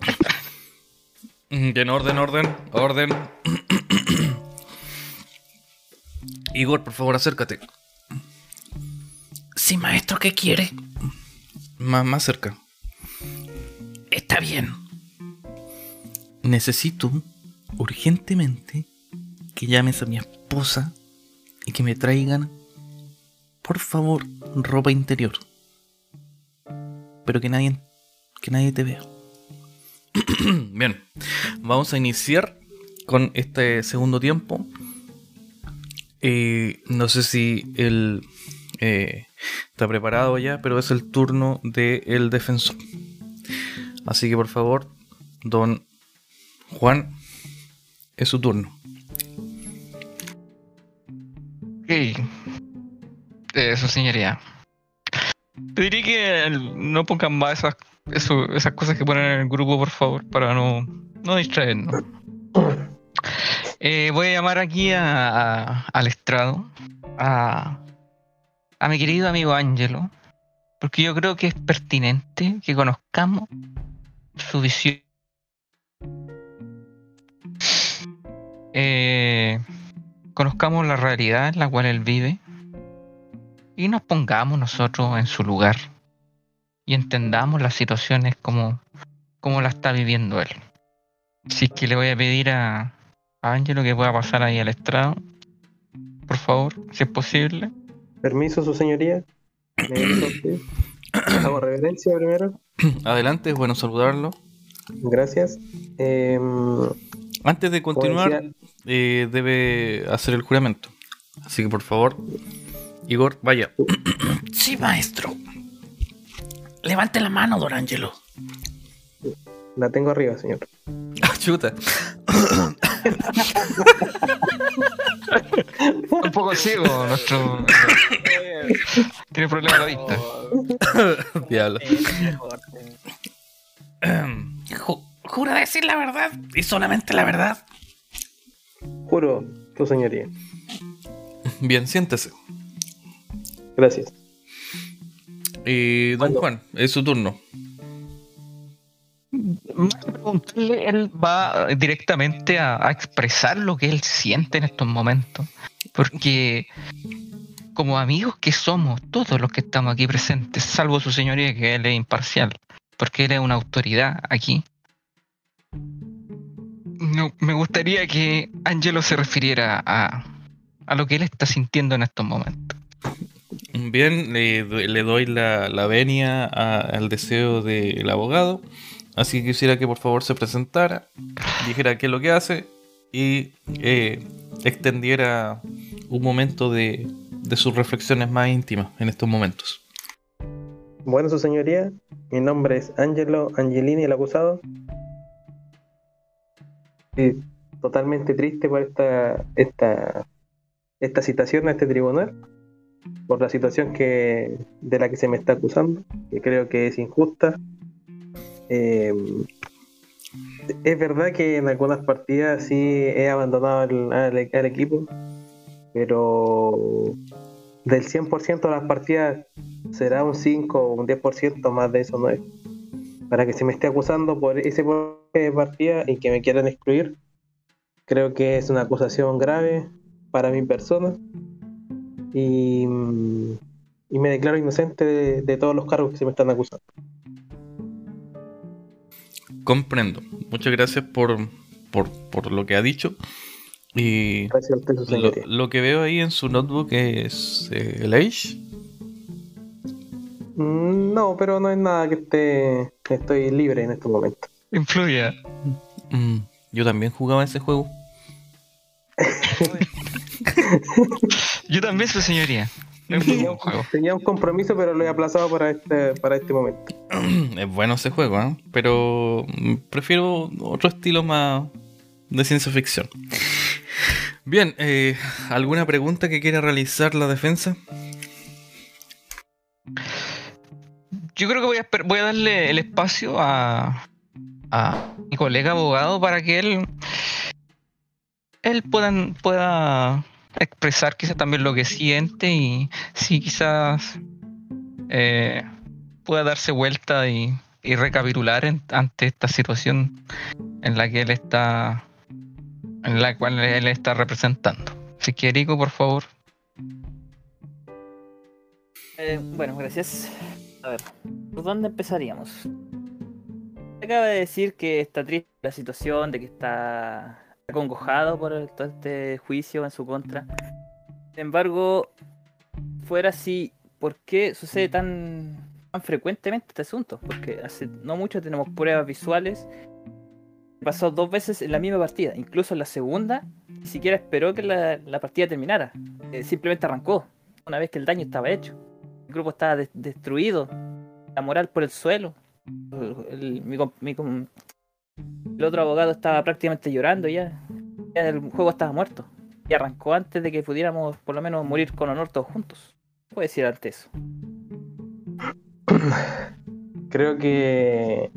Mm, Bien, orden, orden, orden. Igor, por favor, acércate. Sí, maestro, ¿qué quiere? Más, más cerca. Está bien. Necesito urgentemente que llames a mi esposa y que me traigan por favor, ropa interior. Pero que nadie, que nadie te vea. Bien, vamos a iniciar con este segundo tiempo. Eh, no sé si él eh, está preparado ya, pero es el turno del defensor. Así que por favor, don Juan, es su turno. Ok. Su señoría. Pediría que el- no pongan más esas, eso- esas cosas que ponen en el grupo, por favor, para no, no distraernos. Eh, voy a llamar aquí a- a- al estrado, a, a mi querido amigo Ángelo, porque yo creo que es pertinente que conozcamos su visión. Eh, conozcamos la realidad en la cual él vive y nos pongamos nosotros en su lugar y entendamos las situaciones como, como la está viviendo él. Así que le voy a pedir a, a Ángelo que pueda pasar ahí al estrado, por favor, si es posible. Permiso, su señoría. Hago reverencia primero. Adelante, es bueno saludarlo. Gracias. Em, Antes de continuar, decía- eh, debe hacer el juramento. Así que por favor, Igor, vaya. Sí, maestro. Levante la mano, don Angelo. la tengo arriba, señor. Ah, chuta. Un poco ciego nuestro... Tiene problemas de la vista. Diablo. Ju- ¿Jura decir la verdad y solamente la verdad? Juro, su señoría. Bien, siéntese. Gracias. Eh, don ¿Cuándo? Juan, es su turno. Más que preguntarle, él va directamente a, a expresar lo que él siente en estos momentos. Porque como amigos que somos, todos los que estamos aquí presentes, salvo su señoría que él es imparcial, porque él es una autoridad aquí. No, me gustaría que Angelo se refiriera a, a lo que él está sintiendo en estos momentos. Bien, le, le doy la, la venia a- al deseo del abogado. Así que quisiera que por favor se presentara, dijera qué es lo que hace y eh, extendiera un momento de, de sus reflexiones más íntimas en estos momentos. Bueno, su señoría. Mi nombre es Angelo Angelini, el acusado. Totalmente triste por esta, esta, esta citación a este tribunal. Por la situación que, de la que se me está acusando, que creo que es injusta. Eh, es verdad que en algunas partidas sí he abandonado al, al- al equipo, pero del 100% de las partidas será un 5 o un 10%, más de eso no es. Para que se me esté acusando por ese porcentaje de partida y que me quieran excluir, creo que es una acusación grave para mi persona. Y, mm, y me declaro inocente de, de todos los cargos que se me están acusando. Comprendo. Muchas gracias por, por, por lo que ha dicho. Y usted, su lo, lo que veo ahí en su notebook es eh, el Age. Mm, No, pero no es nada que esté. Estoy libre en estos momentos. Influya. Mm, yo también jugaba ese juego. Yo también, su señoría. Tenía un compromiso, pero lo he aplazado para este, para este momento. Es bueno ese juego, ¿eh? pero mm, prefiero otro estilo más de ciencia ficción. Bien, eh, ¿alguna pregunta que quiera realizar la defensa? Yo creo que voy a, voy a darle el espacio a, a mi colega abogado para que él, él puedan, pueda expresar quizás también lo que siente y si quizás eh, pueda darse vuelta y, y recapitular ante esta situación en la que él está, en la cual él está representando. Así que Erico, por favor. Eh, bueno, gracias. A ver, ¿por dónde empezaríamos? Acaba de decir que está triste la situación, de que está acongojado por todo este juicio en su contra. Sin embargo, fuera así, ¿por qué sucede tan, tan frecuentemente este asunto? Porque hace no mucho tenemos pruebas visuales. Pasó dos veces en la misma partida, incluso en la segunda, ni siquiera esperó que la, la partida terminara. Eh, simplemente arrancó, una vez que el daño estaba hecho. El grupo estaba de- destruido, la moral por el suelo. El, mi el otro abogado estaba prácticamente llorando ya. Ya el juego estaba muerto. Y arrancó antes de que pudiéramos por lo menos morir con honor todos juntos. ¿Qué puedo decir ante eso? Creo que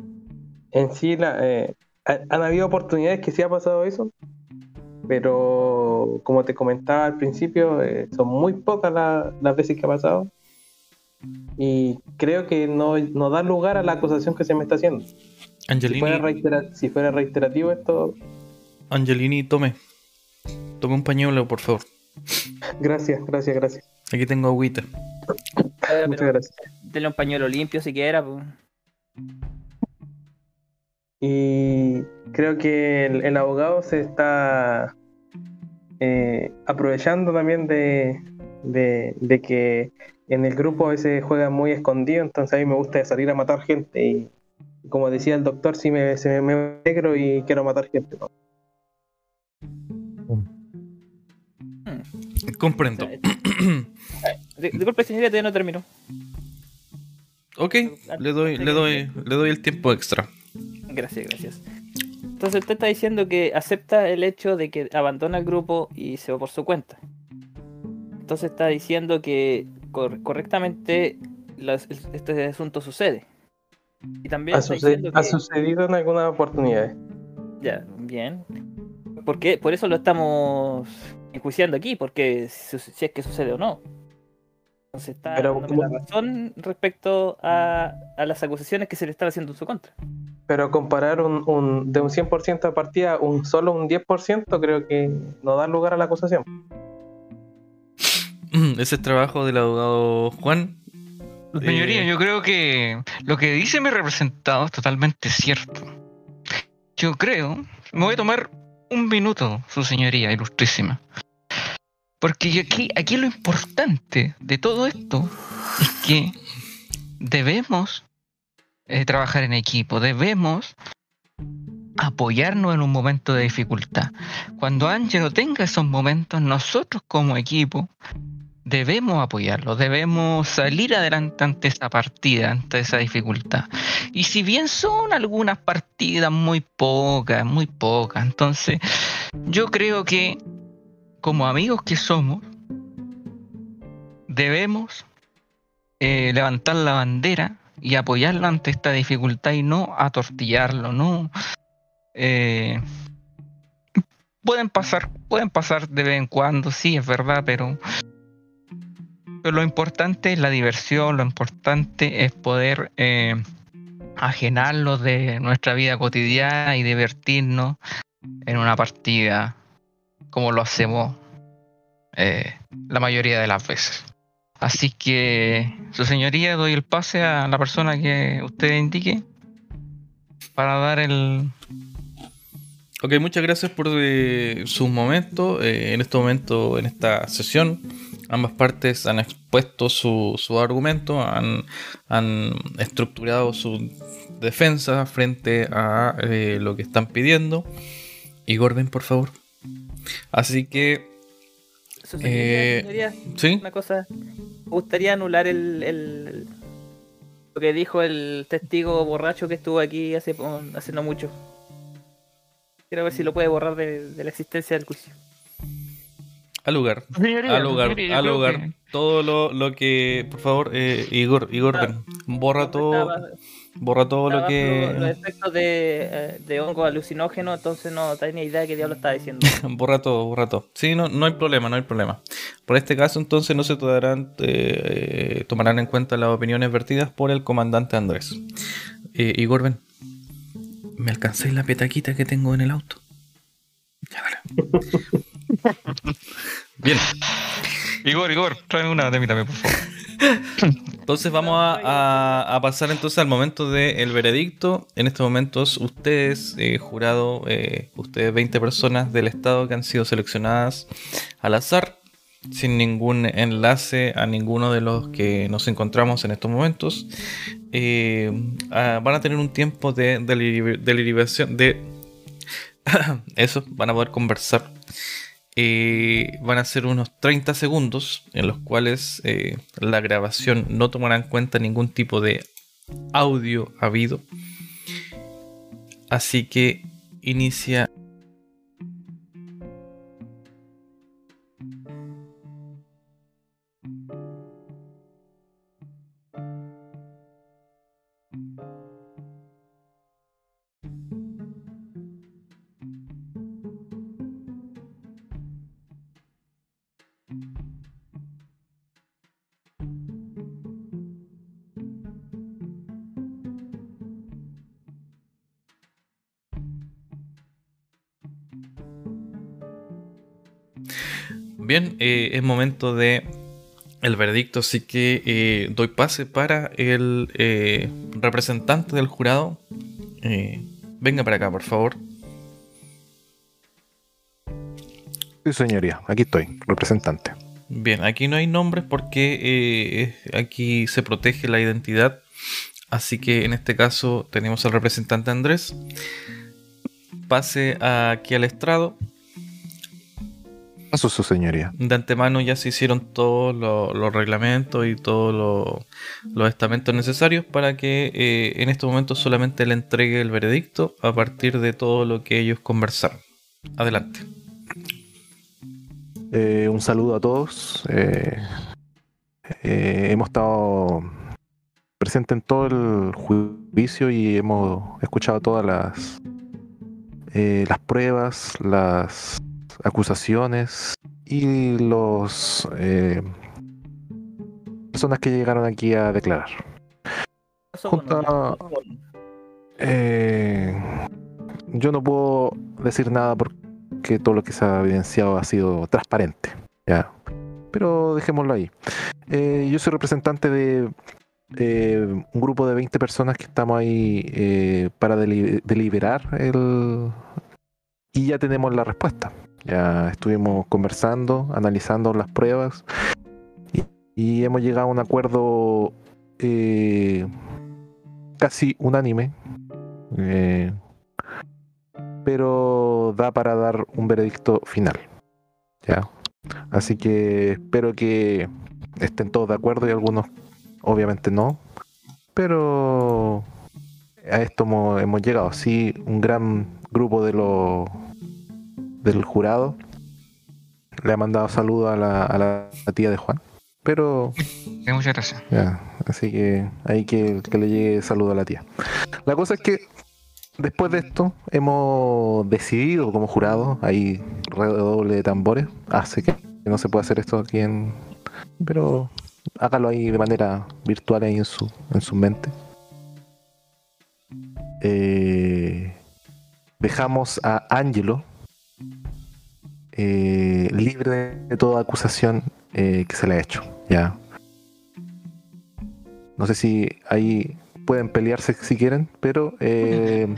en sí la, eh, ha- han habido oportunidades que sí ha pasado eso, pero como te comentaba al principio, eh, son muy pocas la- las veces que ha pasado. Y creo que no, no da lugar a la acusación que se me está haciendo. Si Angelini, fuera, reitera- si fuera reiterativo esto, Angelini, tome. Tome un pañuelo, por favor. gracias, gracias, gracias. Aquí tengo agüita. Ahora, Muchas pero gracias. denle un pañuelo limpio siquiera. pues. Y creo que el, el abogado se está eh, aprovechando también de, de- de que en el grupo a veces juega muy escondido, entonces a mí me gusta salir a matar gente. Y como decía el doctor, sí me, se me, me negro y quiero matar gente. ¿no? Comprendo. Di- Disculpe, señorita, todavía no terminó. ok, le doy, le doy, le doy el tiempo extra. Gracias, gracias. Entonces usted está diciendo que acepta el hecho de que abandona el grupo y se va por su cuenta. Entonces está diciendo que cor- correctamente las- este asunto sucede. Y también Ha, que... sucedido en algunas oportunidades. Ya, bien. Porque por eso lo estamos enjuiciando aquí, porque si, si es que sucede o no. Entonces está Pero la razón respecto a, a las acusaciones que se le están haciendo en su contra. Pero comparar un, un- de un 100% de partida, un solo un 10%, creo que no da lugar a la acusación. Ese es trabajo del abogado Juan. Señoría, Eh, yo creo que lo que dice mi representado es totalmente cierto. Yo creo, me voy a tomar un minuto, su señoría ilustrísima. Porque aquí, aquí lo importante de todo esto es que debemos eh, trabajar en equipo, debemos apoyarnos en un momento de dificultad. Cuando Angelo tenga esos momentos, nosotros como equipo debemos apoyarlo, debemos salir adelante ante esa partida, ante esa dificultad. Y si bien son algunas partidas muy pocas, muy pocas, entonces yo creo que como amigos que somos, debemos eh, levantar la bandera y apoyarlo ante esta dificultad y no atortillarlo, no. eh, pueden pasar, pueden pasar de vez en cuando, sí, es verdad, pero pero lo importante es la diversión, lo importante es poder eh, de nuestra vida cotidiana y divertirnos en una partida como lo hacemos eh, la mayoría de las veces. Así que, su señoría, doy el pase a la persona que usted indique para dar el... Ok, muchas gracias por eh, sus momentos. Eh, en este momento, en esta sesión, ambas partes han expuesto su, su argumento, han, han estructurado su defensa frente a eh, lo que están pidiendo. Igor, ven por favor. Así que, Su señoría, Eh, señoría, ¿sí? una cosa. Me gustaría anular el, el- lo que dijo el testigo borracho que estuvo aquí hace, hace no mucho. Quiero ver si lo puede borrar de, de la existencia del juicio. Al lugar. Señoría, Al lugar, señoría, al lugar. que- Todo lo, lo que. Por favor, eh, Igor, Igor, ven. Borra todo. Estaba- Borra todo lo bajo Los que. efectos de, eh, de hongo alucinógeno, entonces no tenía idea de qué diablo estaba diciendo. Borra todo, borra todo. Sí, no, no hay problema, no hay problema. Por este caso, entonces, no se tomarán, eh, tomarán en cuenta las opiniones vertidas por el comandante Andrés. Eh, Igor, ven. ¿Me alcancé la petaquita que tengo en el auto? Ya, dale. Bien. Igor, Igor, tráeme una de mí también, por favor. Entonces vamos a, pasar entonces al momento del veredicto. En estos momentos ustedes, eh, jurado, eh, ustedes 20 personas del Estado que han sido seleccionadas al azar, sin ningún enlace a ninguno de los que nos encontramos en estos momentos. Eh, van a tener un tiempo de de, deliberación- de eso, van a poder conversar. Eh, van a ser unos 30 segundos en los cuales eh, la grabación no tomará en cuenta ningún tipo de audio habido. Así que inicia. Bien, eh, es momento de el veredicto, así que eh, doy pase para el eh, representante del jurado. Venga para acá, por favor. Sí, señoría, aquí estoy, representante. Bien, aquí no hay nombres porque aquí se protege la identidad. Así que en este caso tenemos al representante Andrés. Pase aquí al estrado. Su señoría. De antemano ya se hicieron todos lo- los reglamentos y todos lo- los estamentos necesarios para que eh, en estos momentos solamente le entregue el veredicto a partir de todo lo que ellos conversaron. Adelante. Eh, un saludo a todos. Eh, hemos estado presentes en todo el juicio y hemos escuchado todas las, las pruebas, las acusaciones y los eh, personas que llegaron aquí a declarar. Eh, yo no puedo decir nada porque todo lo que se ha evidenciado ha sido transparente. Ya. Pero dejémoslo ahí. Eh, yo soy representante de eh, un grupo de 20 personas que estamos ahí eh, para deli- deliberar el... y ya tenemos la respuesta. Ya estuvimos conversando, analizando las pruebas y, hemos llegado a un acuerdo eh, casi unánime eh, pero da para dar un veredicto final. Ya. Así que espero que estén todos de acuerdo y algunos obviamente no. Pero a esto hemos, hemos llegado. Sí, un gran grupo de los del jurado le ha mandado saludos a la, a la tía de Juan. Pero Sí, muchas gracias. ya, así que hay que, que le llegue saludo a la tía. La cosa es que después de esto hemos decidido como jurado, hay redoble de tambores, hace que no se puede hacer esto aquí en... Pero hágalo ahí de manera virtual ahí en su, en su mente. Eh, dejamos a Angelo eh, libre de toda acusación eh, que se le ha hecho. Ya. No sé si ahí pueden pelearse si quieren, pero eh,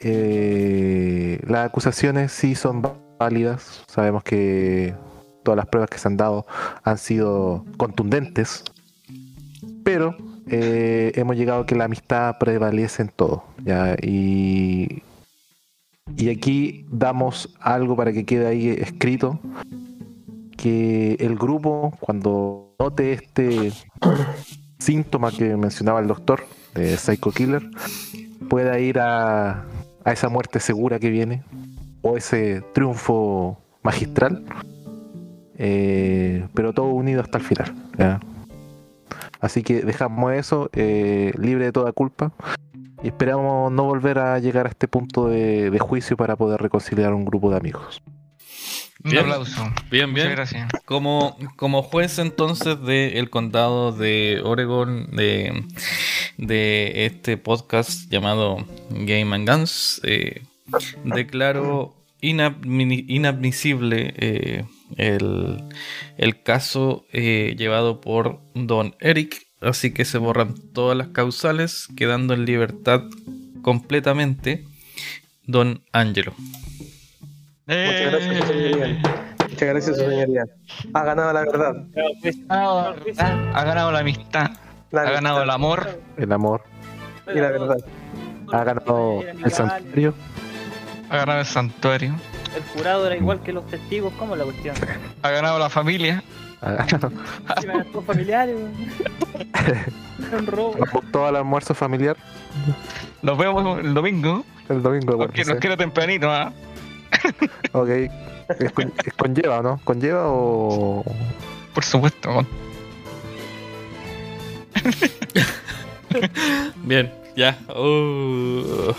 las acusaciones sí son válidas. Sabemos que todas las pruebas que se han dado han sido contundentes, pero hemos llegado a que la amistad prevalece en todo. ¿ya? Y, y aquí damos algo para que quede ahí escrito que el grupo, cuando note este síntoma que mencionaba el doctor de Psycho Killer, pueda ir a, a esa muerte segura que viene o ese triunfo magistral, eh, pero todo unido hasta el final. Así que dejamos eso eh, libre de toda culpa y esperamos no volver a llegar a este punto de, de juicio para poder reconciliar un grupo de amigos. Un Bien. aplauso. Bien, Muchas bien. gracias. Como, como juez entonces del condado de Oregon, de, de este podcast llamado Game and Guns, eh, declaro inadmi- inadmisible eh, el, el caso eh, llevado por Don Eric, así que se borran todas las causales, quedando en libertad completamente Don Angelo. Muchas gracias, Eh, señoría. Muchas gracias, su señoría. Ha ganado la verdad. Ha ganado la amistad, La ha ganado el amor, El amor. y la verdad. Ha ganado el santuario. ha ganado el santuario, El jurado era igual que los testigos, ¿cómo es la cuestión? ha ganado la familia. Si van todos familiares, un robo. al almuerzo familiar Nos vemos el domingo, el domingo. porque nos quiero tempranito, ¿ah? Ok. ¿Es, con, es conlleva no? ¿Conlleva o.? Por supuesto. Bien, ya. Uh.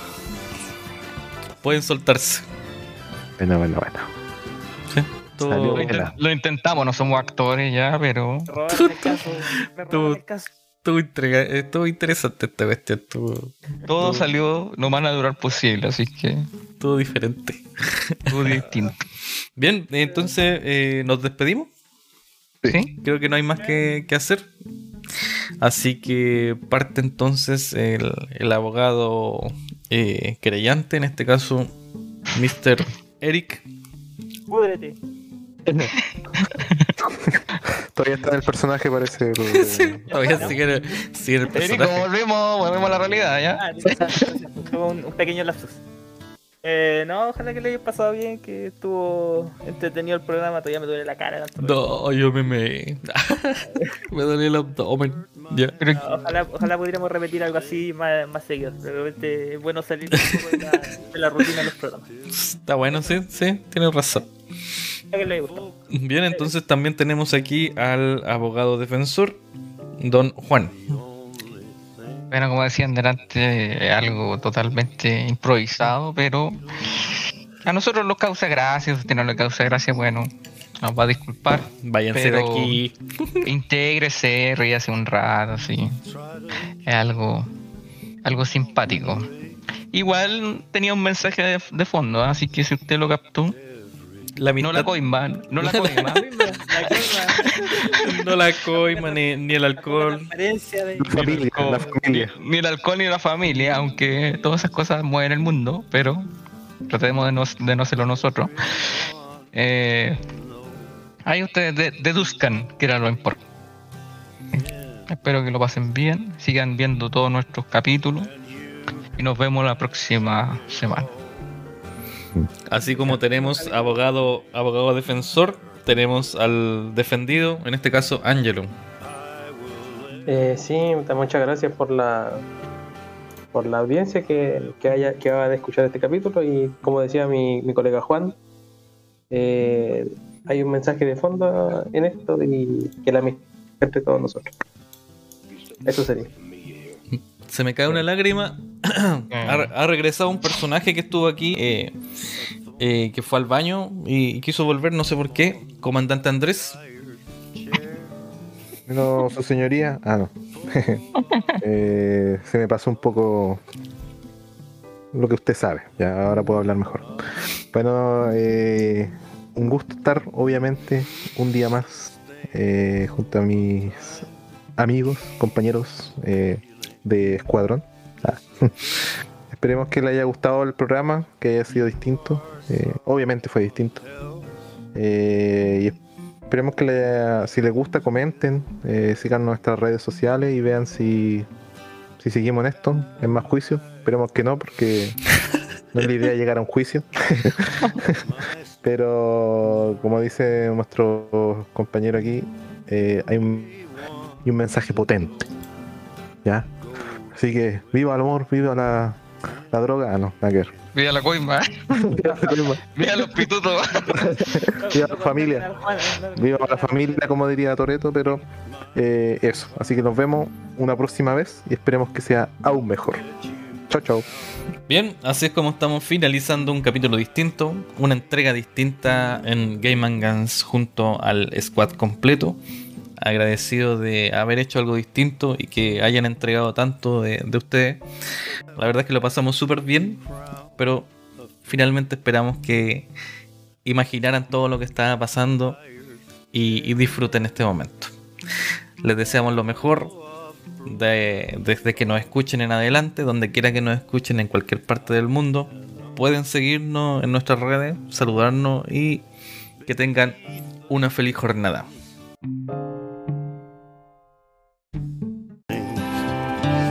Pueden soltarse. Bueno, bueno, bueno. Todo- Salió Lo, bien. intent- lo intentamos, no somos actores ya, pero. Estuvo, estuvo interesante esta bestia, estuvo, todo salió lo más natural posible, así que estuvo diferente. todo distinto. Bien, entonces eh, nos despedimos. ¿Sí? Creo que no hay más que, que hacer. Así que parte entonces el, el abogado eh, querellante, en este caso, Mr. Eric. Púdrete. Todavía está en el personaje, parece. el- Todavía sigue, sigue el personaje. volvemos, volvemos a la realidad, ¿ya? Ah, tuvo un, un pequeño lapsus. Eh, no, ojalá que le haya pasado bien, que estuvo entretenido el programa, todavía me duele la cara. tanto No, yo me me. me duele el abdomen. No, ojalá, ojalá pudiéramos repetir algo así más, más seguido. De repente es bueno salir un poco de la, de la rutina de los programas. Está bueno, sí, sí, tienes razón. Que. Bien, entonces también tenemos aquí al abogado defensor, don Juan. Bueno, como decían delante, es algo totalmente improvisado, pero a nosotros nos causa gracia, si no le causa gracia, bueno, nos va a disculpar. Váyanse de Pero- aquí. Intégrese, ríase un rato, así. Es algo, algo simpático. Igual tenía un mensaje de, de fondo, así que si usted lo captó, La no la coima, no la coima. La no la coima ni, ni el alcohol. transparencia de. La familia, la familia. Ni, ni el alcohol ni la familia, aunque todas esas cosas mueven el mundo, pero tratemos de no, de no serlo nosotros. Eh, ahí ustedes de- deduzcan que era lo importante. Espero que lo pasen bien, sigan viendo todos nuestros capítulos y nos vemos la próxima semana. Así como tenemos abogado, abogado defensor, tenemos al defendido, en este caso Angelo. Eh, sí, muchas gracias por la por la audiencia que, que haya que va a escuchar este capítulo y como decía mi, mi colega Juan, eh, hay un mensaje de fondo en esto y que la amistad entre todos nosotros. Eso sería. Se me cae una lágrima. ha, regresado un personaje que estuvo aquí, eh, eh, que fue al baño y, quiso volver, no sé por qué. Comandante Andrés. No, su señoría. Ah, no. Eh, se me pasó un poco lo que usted sabe. Ya ahora puedo hablar mejor. Bueno, eh, un gusto estar, obviamente, un día más junto a mis amigos, compañeros de escuadrón. Esperemos que le haya gustado el programa, que haya sido distinto. Eh, obviamente fue distinto. Eh, y Esperemos que le- si les gusta comenten, eh, sigan nuestras redes sociales y vean si, si seguimos en esto, en más juicios. Esperemos que no, porque no es la idea llegar a un juicio. Pero como dice nuestro compañero aquí, hay un, y un mensaje potente. ¿Ya? Así que viva el amor, viva la, la droga. Ah, no, nada que ver. Viva la coima, viva los pitutos. Viva la familia. Viva la familia, como diría Toreto, pero eh, eso. Así que nos vemos una próxima vez y esperemos que sea aún mejor. Chao, chao. Bien, así es como estamos finalizando un capítulo distinto, una entrega distinta en Game and Guns junto al squad completo. Agradecido de haber hecho algo distinto y que hayan entregado tanto de, de ustedes. La verdad es que lo pasamos súper bien, pero finalmente esperamos que imaginaran todo lo que estaba pasando y, y disfruten este momento. Les deseamos lo mejor, de- desde que nos escuchen en adelante, donde quiera que nos escuchen en cualquier parte del mundo. Pueden seguirnos en nuestras redes, saludarnos y Que tengan una feliz jornada.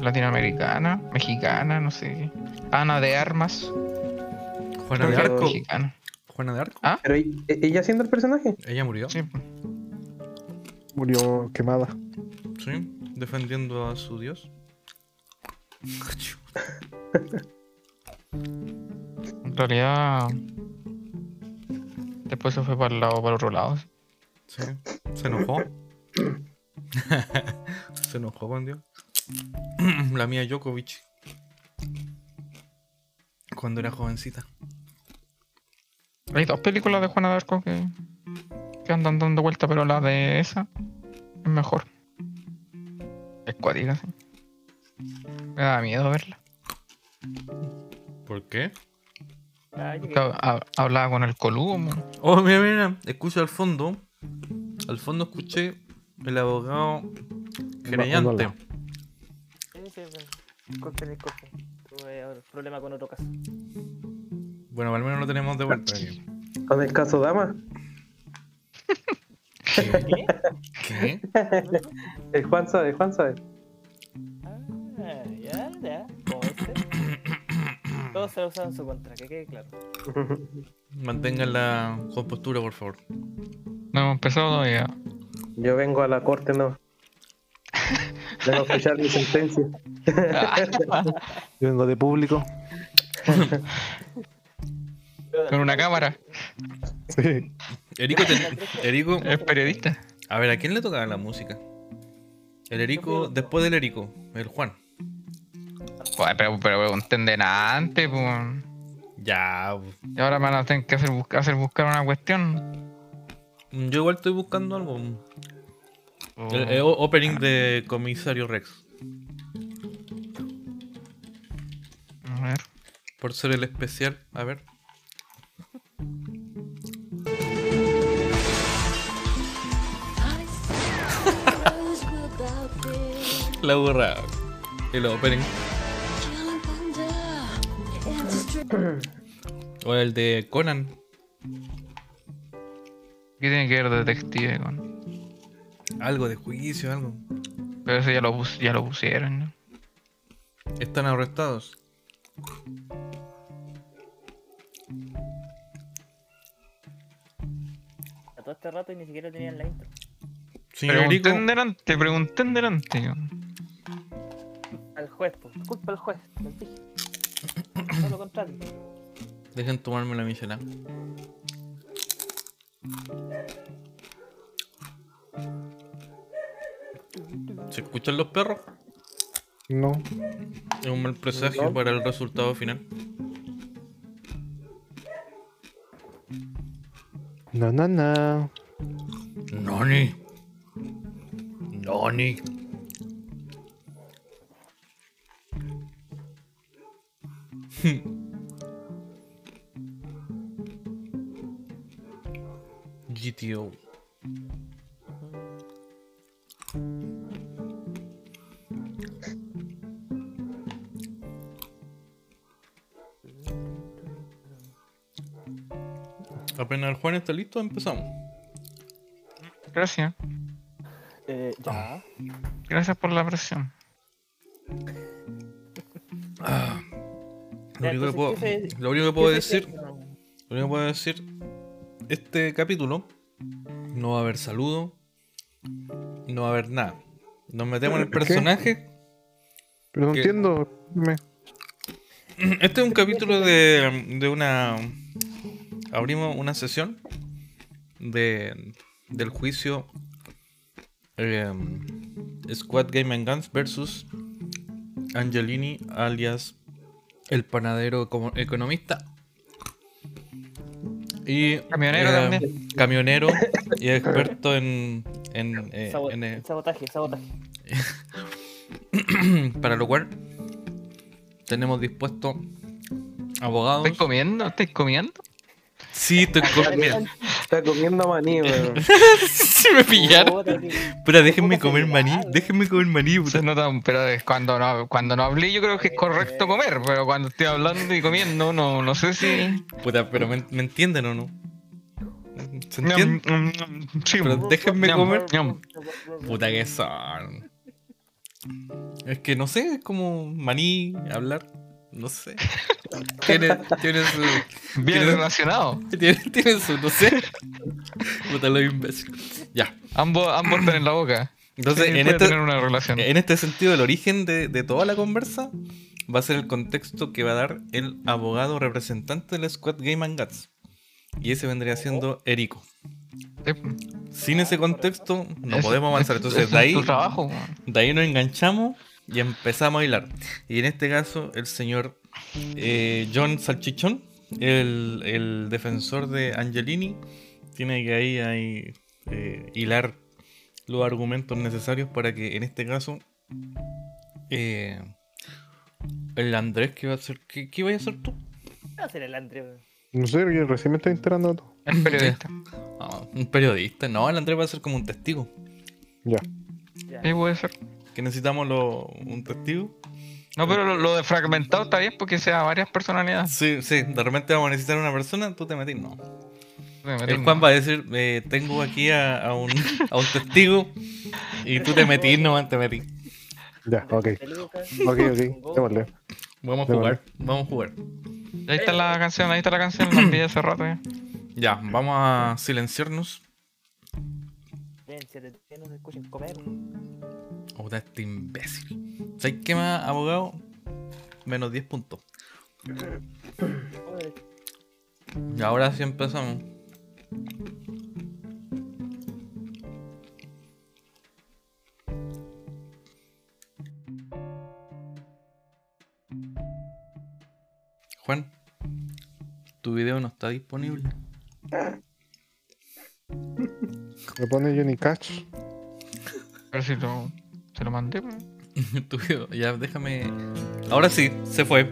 latinoamericana, mexicana, no sé. Ana de Armas. Juana de Arco. mexicana. Juana de Arco. Ah, Pero ¿e- ella siendo el personaje. Ella murió. sí. Murió quemada. Sí, defendiendo a su dios. En realidad. Después se fue para el lado, para el otro lado. Sí, se enojó. se enojó con Dios. La mía Djokovic. Cuando era jovencita. Hay dos películas de Juana de Arco que, que andan dando vuelta, pero la de esa es mejor. Es cuática, sí. Me da miedo verla. ¿Por qué? Hablaba con el coludo. mo. Oh, mira, mira. Escucho al fondo. Al fondo escuché el abogado querellante. Disculpen, disculpen. Tuve problema con otro caso. Bueno, al menos lo tenemos de vuelta aquí. Con el caso Dama. ¿Qué? ¿Qué? El Juan sabe, Juan sabe. Ah, ya, ya. Como este. Todos se lo usan en su contra, que quede claro. Mantengan la compostura, por favor. No hemos empezado todavía. Yo vengo a la corte, no. A escuchar mi sentencia. Yo vengo de público. Con una cámara. Sí. Erico, te- Erico, Es periodista. a ver, ¿a quién le tocaba la música? El Erico, después del Erico, el Juan. Joder, pero, pero pregunten antes, pues. Ya, Y ahora me van a tener que hacer, buscar, hacer buscar una cuestión. yo igual estoy buscando algo. Oh. El, el opening de Comisario Rex. A ver. Por ser el especial, a ver. La burra. El opening. O el de Conan. ¿Qué tiene que ver detective con.? Algo de juicio, algo. Pero eso ya lo, pus- ya lo pusieron, ¿no? Están arrestados. A todo este rato y ni siquiera tenían la intro. Señor Erico, Pregunten delante, pregunten delante. yo. Al juez, pues. Culpa al juez, les dije. Todo lo contrario. dejen tomarme la michelada. ¿Se escuchan los perros? No. Es un mal presagio No. para el resultado final. No, no, no. Noni. Noni. GTO. Apenas el Juan está listo, empezamos. Gracias. Eh, ya. Gracias por la presión. Ah, lo, único que puedo, ¿qué se- lo único que puedo ¿Qué decir, lo único que puedo decir, este capítulo no va a haber saludo, no va a haber nada. Nos metemos en el personaje. Pero no entiendo. Me... Este es un capítulo de, de una. Abrimos una sesión de, del juicio eh, Squad Game and Guns versus Angelini, alias el panadero como economista. Y Camionero eh, también. camionero y experto en, en, eh, en, eh, Sabotaje, sabotaje. para lo cual tenemos dispuesto abogados. ¿Estáis comiendo? ¿Estáis comiendo? Sí, estoy comiendo. Está comiendo maní, weón. Si me pillaron. Puta, déjenme comer maní. Déjenme comer maní. puta. Se nota, pero es cuando no, cuando no hablé yo creo que es correcto comer, pero cuando estoy hablando y comiendo no, no sé si... Puta, pero me, me entienden o no. ¿Se entiende? Ñam, ñam, ñam. Sí, Pero déjenme comer. Puta que son. Es que no sé, es como maní, hablar. No sé. Tiene, tiene su. Bien Tiene- relacionado. Tiene, tiene su, no sé. Puta lo imbécil. Ya. Ambos, ambos están en la boca. Entonces, Sí, en puede este, tener una relación. En este sentido, el origen de, de toda la conversa va a ser el contexto que va a dar el abogado representante del Squad Game and Guts. Y ese vendría siendo Erico. Sí. Sin ese contexto, no podemos avanzar. Entonces, de es ahí, tu trabajo. de ahí nos enganchamos y empezamos a bailar. Y en este caso, el señor eh, John Salchichón, el, el defensor de Angelini, tiene que ahí, ahí eh, hilar los argumentos necesarios para que en este caso eh, el Andrés que va a hacer ¿qué, qué vaya a hacer tú? ¿Qué va a hacer el André? weón? No sé, yo recién me estoy enterando de todo. El periodista. Ah, un periodista no el Andrés va a ser como un testigo Ya. Sí, puede ser. que necesitamos lo- un testigo No, pero lo, lo de fragmentado está bien porque sea varias personalidades. sí, sí, de repente vamos a necesitar una persona tú te metís no Me metí el en- Juan va a decir eh, tengo aquí a, a un, a un testigo y tú te metís no te metís Ya, ok. Ok, ok. Démosle. vamos a jugar vamos a jugar Ahí está la canción, ahí está la canción, la pillé hace rato ya. ya vamos a silenciarnos Ven, se escuchen comer. Puta, este imbécil. ¿Sabes qué más, abogado? Menos 10 puntos. Y ahora sí empezamos. Juan, tu video no está disponible. Me pone Johnny Cash. A ver si lo, se lo mandé. Ya déjame. Ahora sí, se fue.